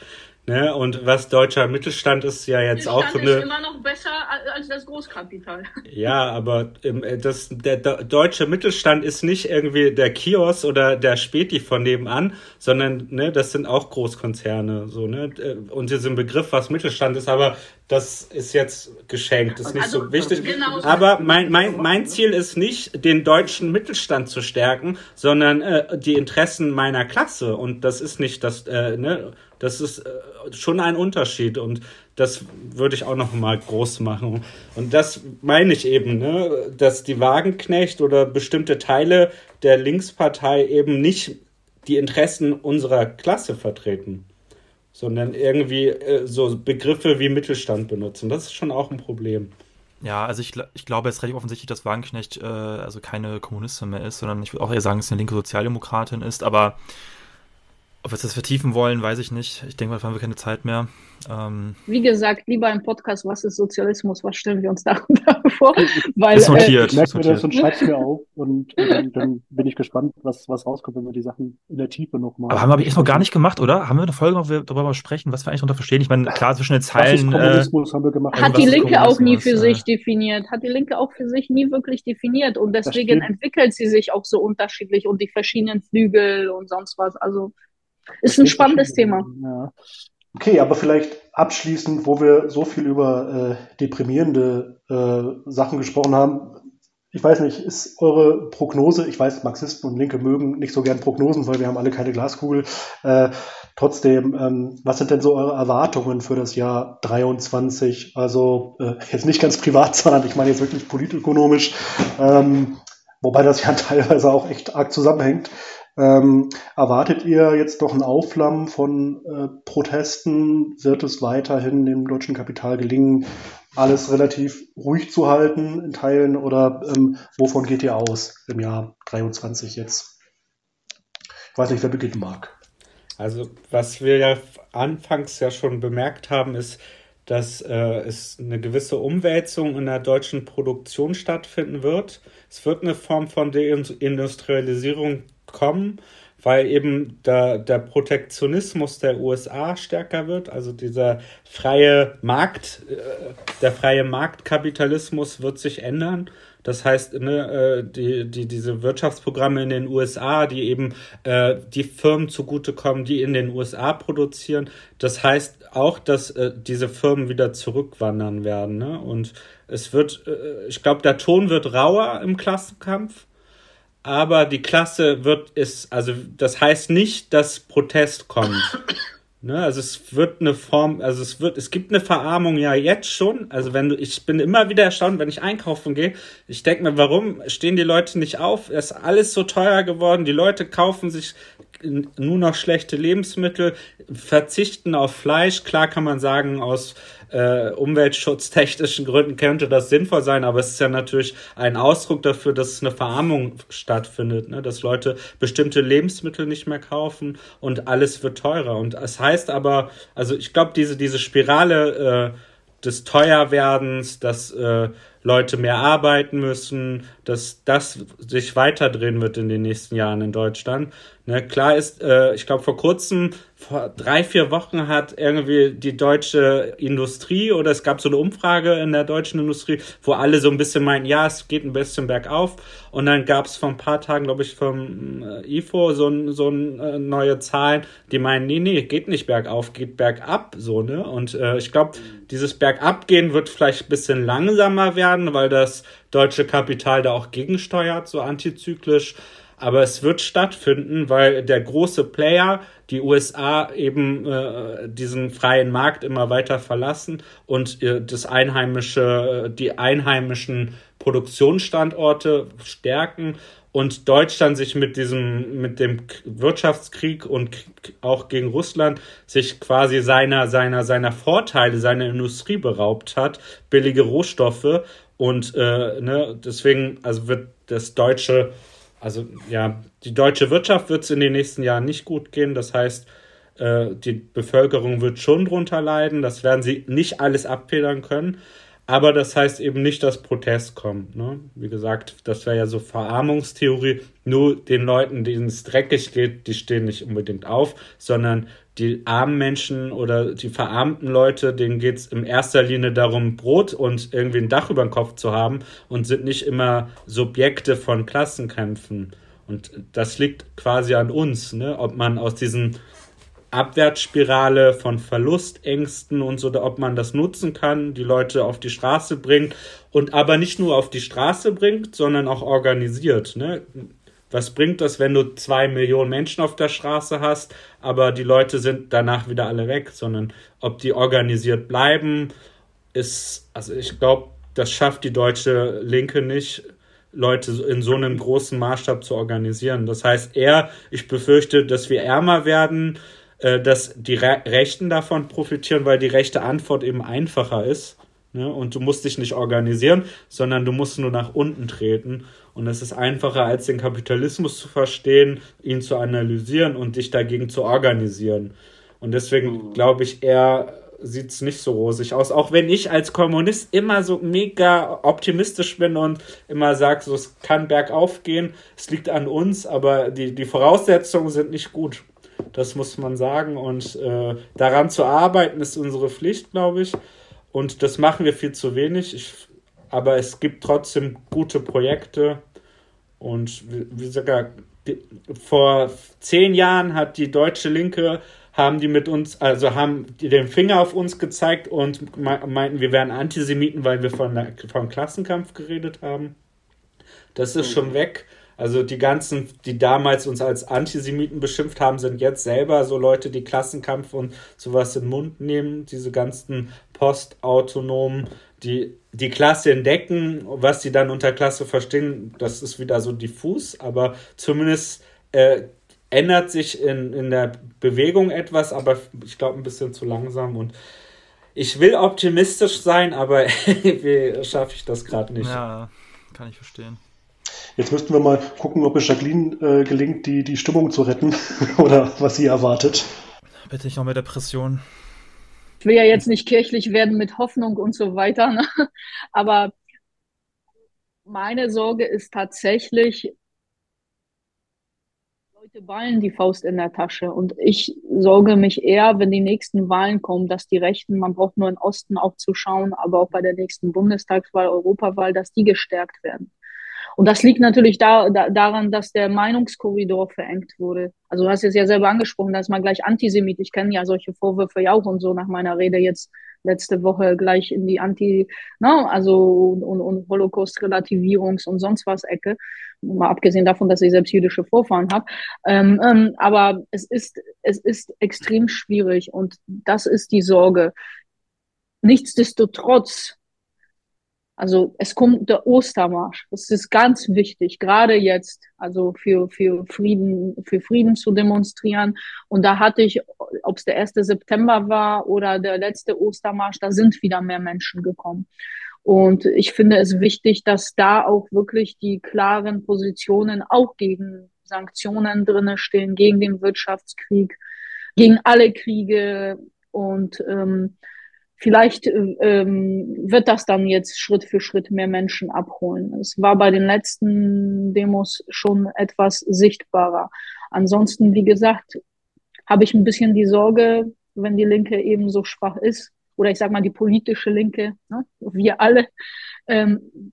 Ne? Und was deutscher Mittelstand ist ja jetzt Mittelstand auch eine. ist immer noch besser als das Großkapital. Ja, aber äh, das, der deutsche Mittelstand ist nicht irgendwie der Kiosk oder der Späti von nebenan, sondern ne, das sind auch Großkonzerne. So, ne? Äh, und diesen Begriff, was Mittelstand ist, aber das ist jetzt geschenkt, ist nicht also, so wichtig. Genau. Aber mein, mein, mein Ziel ist nicht, den deutschen Mittelstand zu stärken, sondern äh, die Interessen meiner Klasse. Und das ist nicht das, äh, ne, das ist äh, schon ein Unterschied und das würde ich auch noch mal groß machen. Und das meine ich eben, ne, dass die Wagenknecht oder bestimmte Teile der Linkspartei eben nicht die Interessen unserer Klasse vertreten, sondern irgendwie äh, so Begriffe wie Mittelstand benutzen. Das ist schon auch ein Problem. Ja, also ich, ich glaube, es ist relativ offensichtlich, dass Wagenknecht äh, also keine Kommunistin mehr ist, sondern ich würde auch eher sagen, dass sie eine linke Sozialdemokratin ist, aber ob wir das vertiefen wollen, weiß ich nicht. Ich denke, da haben wir keine Zeit mehr. Ähm, Wie gesagt, lieber im Podcast, was ist Sozialismus? Was stellen wir uns darunter vor? Weil, ist notiert. Äh, ich merke mir das und schreibe es mir auf und dann, dann, bin ich gespannt, was, was rauskommt, wenn wir die Sachen in der Tiefe nochmal. Aber haben wir echt noch gar nicht gemacht, oder? Haben wir eine Folge, wo wir darüber sprechen, was wir eigentlich darunter verstehen? Ich meine, klar, zwischen den Zeilen. Kommunismus äh, haben wir gemacht. Hat die Linke auch nie für sich definiert. Hat die Linke auch für sich nie wirklich definiert. Und deswegen entwickelt sie sich auch so unterschiedlich und die verschiedenen Flügel und sonst was. Also ist ein spannendes Thema. Ja. Okay, aber vielleicht abschließend, wo wir so viel über äh, deprimierende äh, Sachen gesprochen haben. Ich weiß nicht, ist eure Prognose, ich weiß, Marxisten und Linke mögen nicht so gern Prognosen, weil wir haben alle keine Glaskugel. Äh, trotzdem, ähm, was sind denn so eure Erwartungen für das Jahr 23? Also äh, jetzt nicht ganz privat, sondern ich meine jetzt wirklich politökonomisch, ähm, wobei das ja teilweise auch echt arg zusammenhängt. Ähm, erwartet ihr jetzt noch ein Aufflammen von äh, Protesten? Wird es weiterhin dem deutschen Kapital gelingen, alles relativ ruhig zu halten in Teilen oder ähm, wovon geht ihr aus im Jahr 23 jetzt? Ich weiß nicht, wer beginnen mag. Also was wir ja anfangs ja schon bemerkt haben, ist, dass äh, es eine gewisse Umwälzung in der deutschen Produktion stattfinden wird. Es wird eine Form von Deindustrialisierung kommen, weil eben der, der Protektionismus der USA stärker wird, also dieser freie Markt, äh, der freie Marktkapitalismus wird sich ändern. Das heißt, ne, äh, die, die, diese Wirtschaftsprogramme in den USA, die eben äh, die Firmen zugutekommen, die in den USA produzieren, das heißt auch, dass äh, diese Firmen wieder zurückwandern werden. Ne? Und es wird, äh, ich glaube, der Ton wird rauer im Klassenkampf aber die Klasse wird ist, also das heißt nicht, dass Protest kommt. Ne, also es wird eine Form, also es wird, es gibt eine Verarmung ja jetzt schon. Also wenn du, ich bin immer wieder erstaunt, wenn ich einkaufen gehe. Ich denke mir, warum stehen die Leute nicht auf? Ist alles so teuer geworden. Die Leute kaufen sich nur noch schlechte Lebensmittel, verzichten auf Fleisch. Klar kann man sagen, aus äh, umweltschutztechnischen Gründen könnte das sinnvoll sein, aber es ist ja natürlich ein Ausdruck dafür, dass eine Verarmung stattfindet, ne? dass Leute bestimmte Lebensmittel nicht mehr kaufen und alles wird teurer. Und es heißt aber, also ich glaube, diese, diese Spirale äh, des Teuerwerdens, dass äh, Leute mehr arbeiten müssen, dass das sich weiterdrehen wird in den nächsten Jahren in Deutschland. Ne, klar ist, äh, ich glaube, vor kurzem, vor drei, vier Wochen hat irgendwie die deutsche Industrie oder es gab so eine Umfrage in der deutschen Industrie, wo alle so ein bisschen meinten, ja, es geht ein bisschen bergauf. Und dann gab es vor ein paar Tagen, glaube ich, vom äh, IFO so, so äh, neue Zahlen, die meinen, nee, nee, geht nicht bergauf, geht bergab, so, ne? Und äh, ich glaube, dieses Bergabgehen wird vielleicht ein bisschen langsamer werden, weil das deutsche Kapital da auch gegensteuert, so antizyklisch. Aber es wird stattfinden, weil der große Player, die USA, eben äh, diesen freien Markt immer weiter verlassen und äh, das einheimische, die einheimischen Produktionsstandorte stärken und Deutschland sich mit diesem, mit dem Wirtschaftskrieg und auch gegen Russland sich quasi seiner, seiner, seiner Vorteile, seiner Industrie beraubt hat, billige Rohstoffe und äh, ne, deswegen, also wird das deutsche also ja, die deutsche Wirtschaft wird es in den nächsten Jahren nicht gut gehen. Das heißt, äh, die Bevölkerung wird schon drunter leiden. Das werden sie nicht alles abfedern können. Aber das heißt eben nicht, dass Protest kommt. Ne? Wie gesagt, das wäre ja so Verarmungstheorie. Nur den Leuten, denen es dreckig geht, die stehen nicht unbedingt auf, sondern die armen Menschen oder die verarmten Leute, denen geht es in erster Linie darum, Brot und irgendwie ein Dach über dem Kopf zu haben und sind nicht immer Subjekte von Klassenkämpfen. Und das liegt quasi an uns, ne? ob man aus diesen Abwärtsspirale von Verlustängsten und so, ob man das nutzen kann, die Leute auf die Straße bringt und aber nicht nur auf die Straße bringt, sondern auch organisiert. Ne? Was bringt das, wenn du zwei Millionen Menschen auf der Straße hast, aber die Leute sind danach wieder alle weg, sondern ob die organisiert bleiben, ist, also ich glaube, das schafft die deutsche Linke nicht, Leute in so einem großen Maßstab zu organisieren. Das heißt eher, ich befürchte, dass wir ärmer werden, äh, dass die Re Rechten davon profitieren, weil die rechte Antwort eben einfacher ist. Ne? Und du musst dich nicht organisieren, sondern du musst nur nach unten treten. Und es ist einfacher, als den Kapitalismus zu verstehen, ihn zu analysieren und dich dagegen zu organisieren. Und deswegen mhm. glaube ich eher, sieht es nicht so rosig aus. Auch wenn ich als Kommunist immer so mega optimistisch bin und immer sage, so es kann bergauf gehen, es liegt an uns, aber die, die Voraussetzungen sind nicht gut. Das muss man sagen. Und äh, daran zu arbeiten, ist unsere Pflicht, glaube ich. Und das machen wir viel zu wenig. Ich, aber es gibt trotzdem gute Projekte. Und wie, die, vor zehn Jahren hat die deutsche Linke haben die mit uns, also haben die den Finger auf uns gezeigt und meinten, wir wären Antisemiten, weil wir von, der, von Klassenkampf geredet haben. Das ist schon weg. Also die ganzen, die damals uns als Antisemiten beschimpft haben, sind jetzt selber so Leute, die Klassenkampf und sowas in den Mund nehmen. Diese ganzen Postautonomen, die die Klasse entdecken, was sie dann unter Klasse verstehen, das ist wieder so diffus, aber zumindest äh, ändert sich in, in der Bewegung etwas, aber ich glaube ein bisschen zu langsam und ich will optimistisch sein, aber schaffe ich das gerade nicht? Ja, kann ich verstehen. Jetzt müssten wir mal gucken, ob es Jacqueline äh, gelingt, die, die Stimmung zu retten oder was sie erwartet. Bitte nicht noch mehr Depression. Ich will ja jetzt nicht kirchlich werden mit Hoffnung und so weiter, ne? aber meine Sorge ist tatsächlich, Leute ballen die Faust in der Tasche und ich sorge mich eher, wenn die nächsten Wahlen kommen, dass die Rechten, man braucht nur in Osten auch zu schauen, aber auch bei der nächsten Bundestagswahl, Europawahl, dass die gestärkt werden. Und das liegt natürlich da, da, daran, dass der Meinungskorridor verengt wurde. Also du hast es ja selber angesprochen, da ist man gleich Antisemit. Ich kenne ja solche Vorwürfe ja auch und so nach meiner Rede jetzt letzte Woche gleich in die Anti, ne, also und, und Holocaust-Relativierungs- und sonst was Ecke. Mal abgesehen davon, dass ich selbst jüdische Vorfahren habe. Ähm, ähm, aber es ist, es ist extrem schwierig und das ist die Sorge. Nichtsdestotrotz also es kommt der Ostermarsch. Das ist ganz wichtig, gerade jetzt, also für, für Frieden, für Frieden zu demonstrieren. Und da hatte ich, ob es der 1. September war oder der letzte Ostermarsch, da sind wieder mehr Menschen gekommen. Und ich finde es wichtig, dass da auch wirklich die klaren Positionen auch gegen Sanktionen drinne stehen, gegen den Wirtschaftskrieg, gegen alle Kriege und ähm, Vielleicht ähm, wird das dann jetzt Schritt für Schritt mehr Menschen abholen. Es war bei den letzten Demos schon etwas sichtbarer. Ansonsten, wie gesagt, habe ich ein bisschen die Sorge, wenn die Linke eben so schwach ist, oder ich sage mal die politische Linke, ne, wir alle, ähm,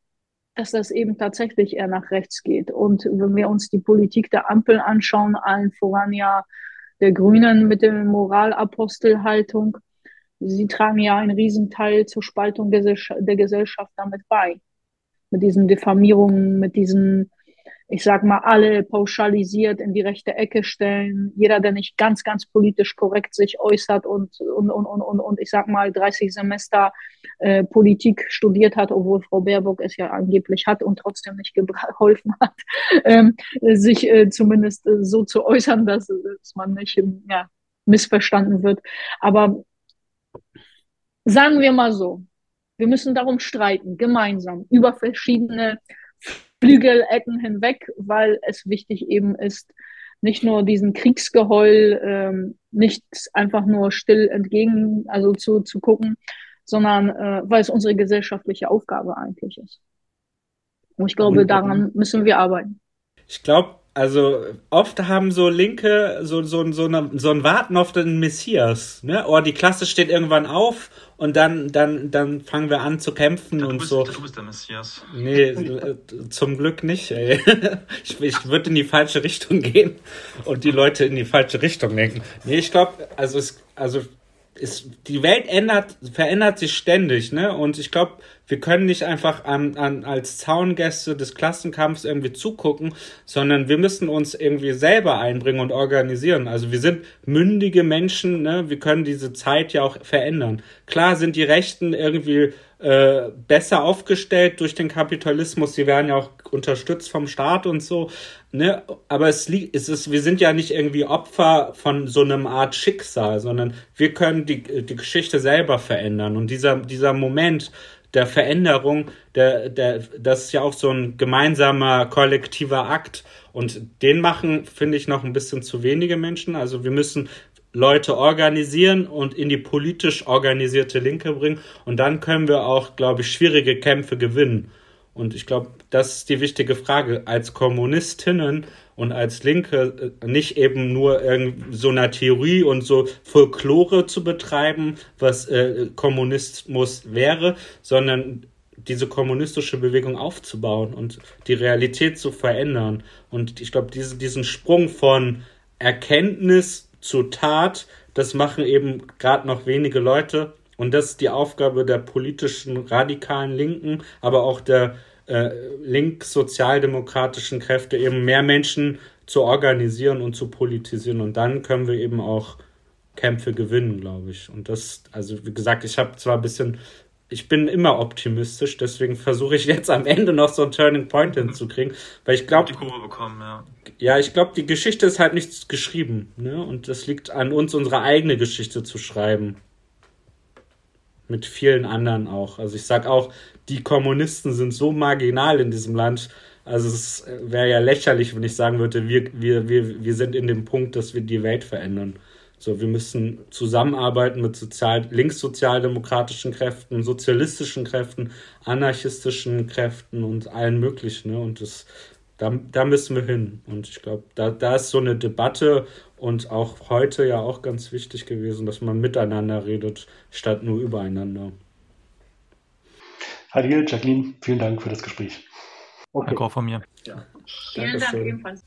dass das eben tatsächlich eher nach rechts geht. Und wenn wir uns die Politik der Ampel anschauen, allen voran ja der Grünen mit der Moralapostelhaltung, sie tragen ja einen Riesenteil zur Spaltung der, Gesellschaft damit bei. Mit diesen Diffamierungen, mit diesen, ich sag mal, alle pauschalisiert in die rechte Ecke stellen. Jeder, der nicht ganz, ganz politisch korrekt sich äußert und, und, und, und, und, und ich sag mal, 30 Semester äh, Politik studiert hat, obwohl Frau Baerbock es ja angeblich hat und trotzdem nicht geholfen hat, ähm, sich äh, zumindest äh, so zu äußern, dass, dass man nicht ja, missverstanden wird. Aber Sagen wir mal so, wir müssen darum streiten, gemeinsam, über verschiedene Flügelecken hinweg, weil es wichtig eben ist, nicht nur diesen Kriegsgeheul, ähm, nicht einfach nur still entgegen, also zu, zu gucken, sondern äh, weil es unsere gesellschaftliche Aufgabe eigentlich ist. Und ich glaube, daran müssen wir arbeiten. Ich glaube, also oft haben so Linke so, so, so, eine, so ein Warten auf den Messias. Ne? Oh, die Klasse steht irgendwann auf und dann, dann, dann fangen wir an zu kämpfen ja, und bist, so. Du bist der Messias. Nee, äh, zum Glück nicht. Ey. Ich, ich würde in die falsche Richtung gehen und die Leute in die falsche Richtung lenken. Nee, ich glaube, also es, also ist, die Welt ändert, verändert sich ständig, ne? Und ich glaube, wir können nicht einfach an, an, als Zaungäste des Klassenkampfs irgendwie zugucken, sondern wir müssen uns irgendwie selber einbringen und organisieren. Also wir sind mündige Menschen, ne? Wir können diese Zeit ja auch verändern. Klar sind die Rechten irgendwie äh, besser aufgestellt durch den Kapitalismus. Sie werden ja auch unterstützt vom Staat und so. Ne? Aber es liegt, es ist, wir sind ja nicht irgendwie Opfer von so einem Art Schicksal, sondern wir können die, die Geschichte selber verändern. Und dieser, dieser Moment der Veränderung, der, der, das ist ja auch so ein gemeinsamer kollektiver Akt. Und den machen, finde ich, noch ein bisschen zu wenige Menschen. Also wir müssen Leute organisieren und in die politisch organisierte Linke bringen. Und dann können wir auch, glaube ich, schwierige Kämpfe gewinnen. Und ich glaube, das ist die wichtige Frage. Als Kommunistinnen und als Linke äh, nicht eben nur so einer Theorie und so Folklore zu betreiben, was äh, Kommunismus wäre, sondern diese kommunistische Bewegung aufzubauen und die Realität zu verändern. Und ich glaube, diese, diesen Sprung von Erkenntnis zu Tat, das machen eben gerade noch wenige Leute. Und das ist die Aufgabe der politischen radikalen Linken, aber auch der äh, link-sozialdemokratischen Kräfte, eben mehr Menschen zu organisieren und zu politisieren. Und dann können wir eben auch Kämpfe gewinnen, glaube ich. Und das, also wie gesagt, ich habe zwar ein bisschen, ich bin immer optimistisch, deswegen versuche ich jetzt am Ende noch so einen Turning Point hinzukriegen, weil ich glaube, ja. ja, ich glaube, die Geschichte ist halt nicht geschrieben, ne? Und das liegt an uns, unsere eigene Geschichte zu schreiben mit vielen anderen auch. Also ich sage auch, die Kommunisten sind so marginal in diesem Land. Also es wäre ja lächerlich, wenn ich sagen würde, wir, wir, wir, wir sind in dem Punkt, dass wir die Welt verändern. So, wir müssen zusammenarbeiten mit sozial, linkssozialdemokratischen Kräften, sozialistischen Kräften, anarchistischen Kräften und allen möglichen. Ne? Und das, da, da müssen wir hin. Und ich glaube, da, da ist so eine Debatte und auch heute ja auch ganz wichtig gewesen, dass man miteinander redet, statt nur übereinander. Hadil, Jacqueline, vielen Dank für das Gespräch. Okay. Danke auch von mir. Ja. Vielen Dank ebenfalls.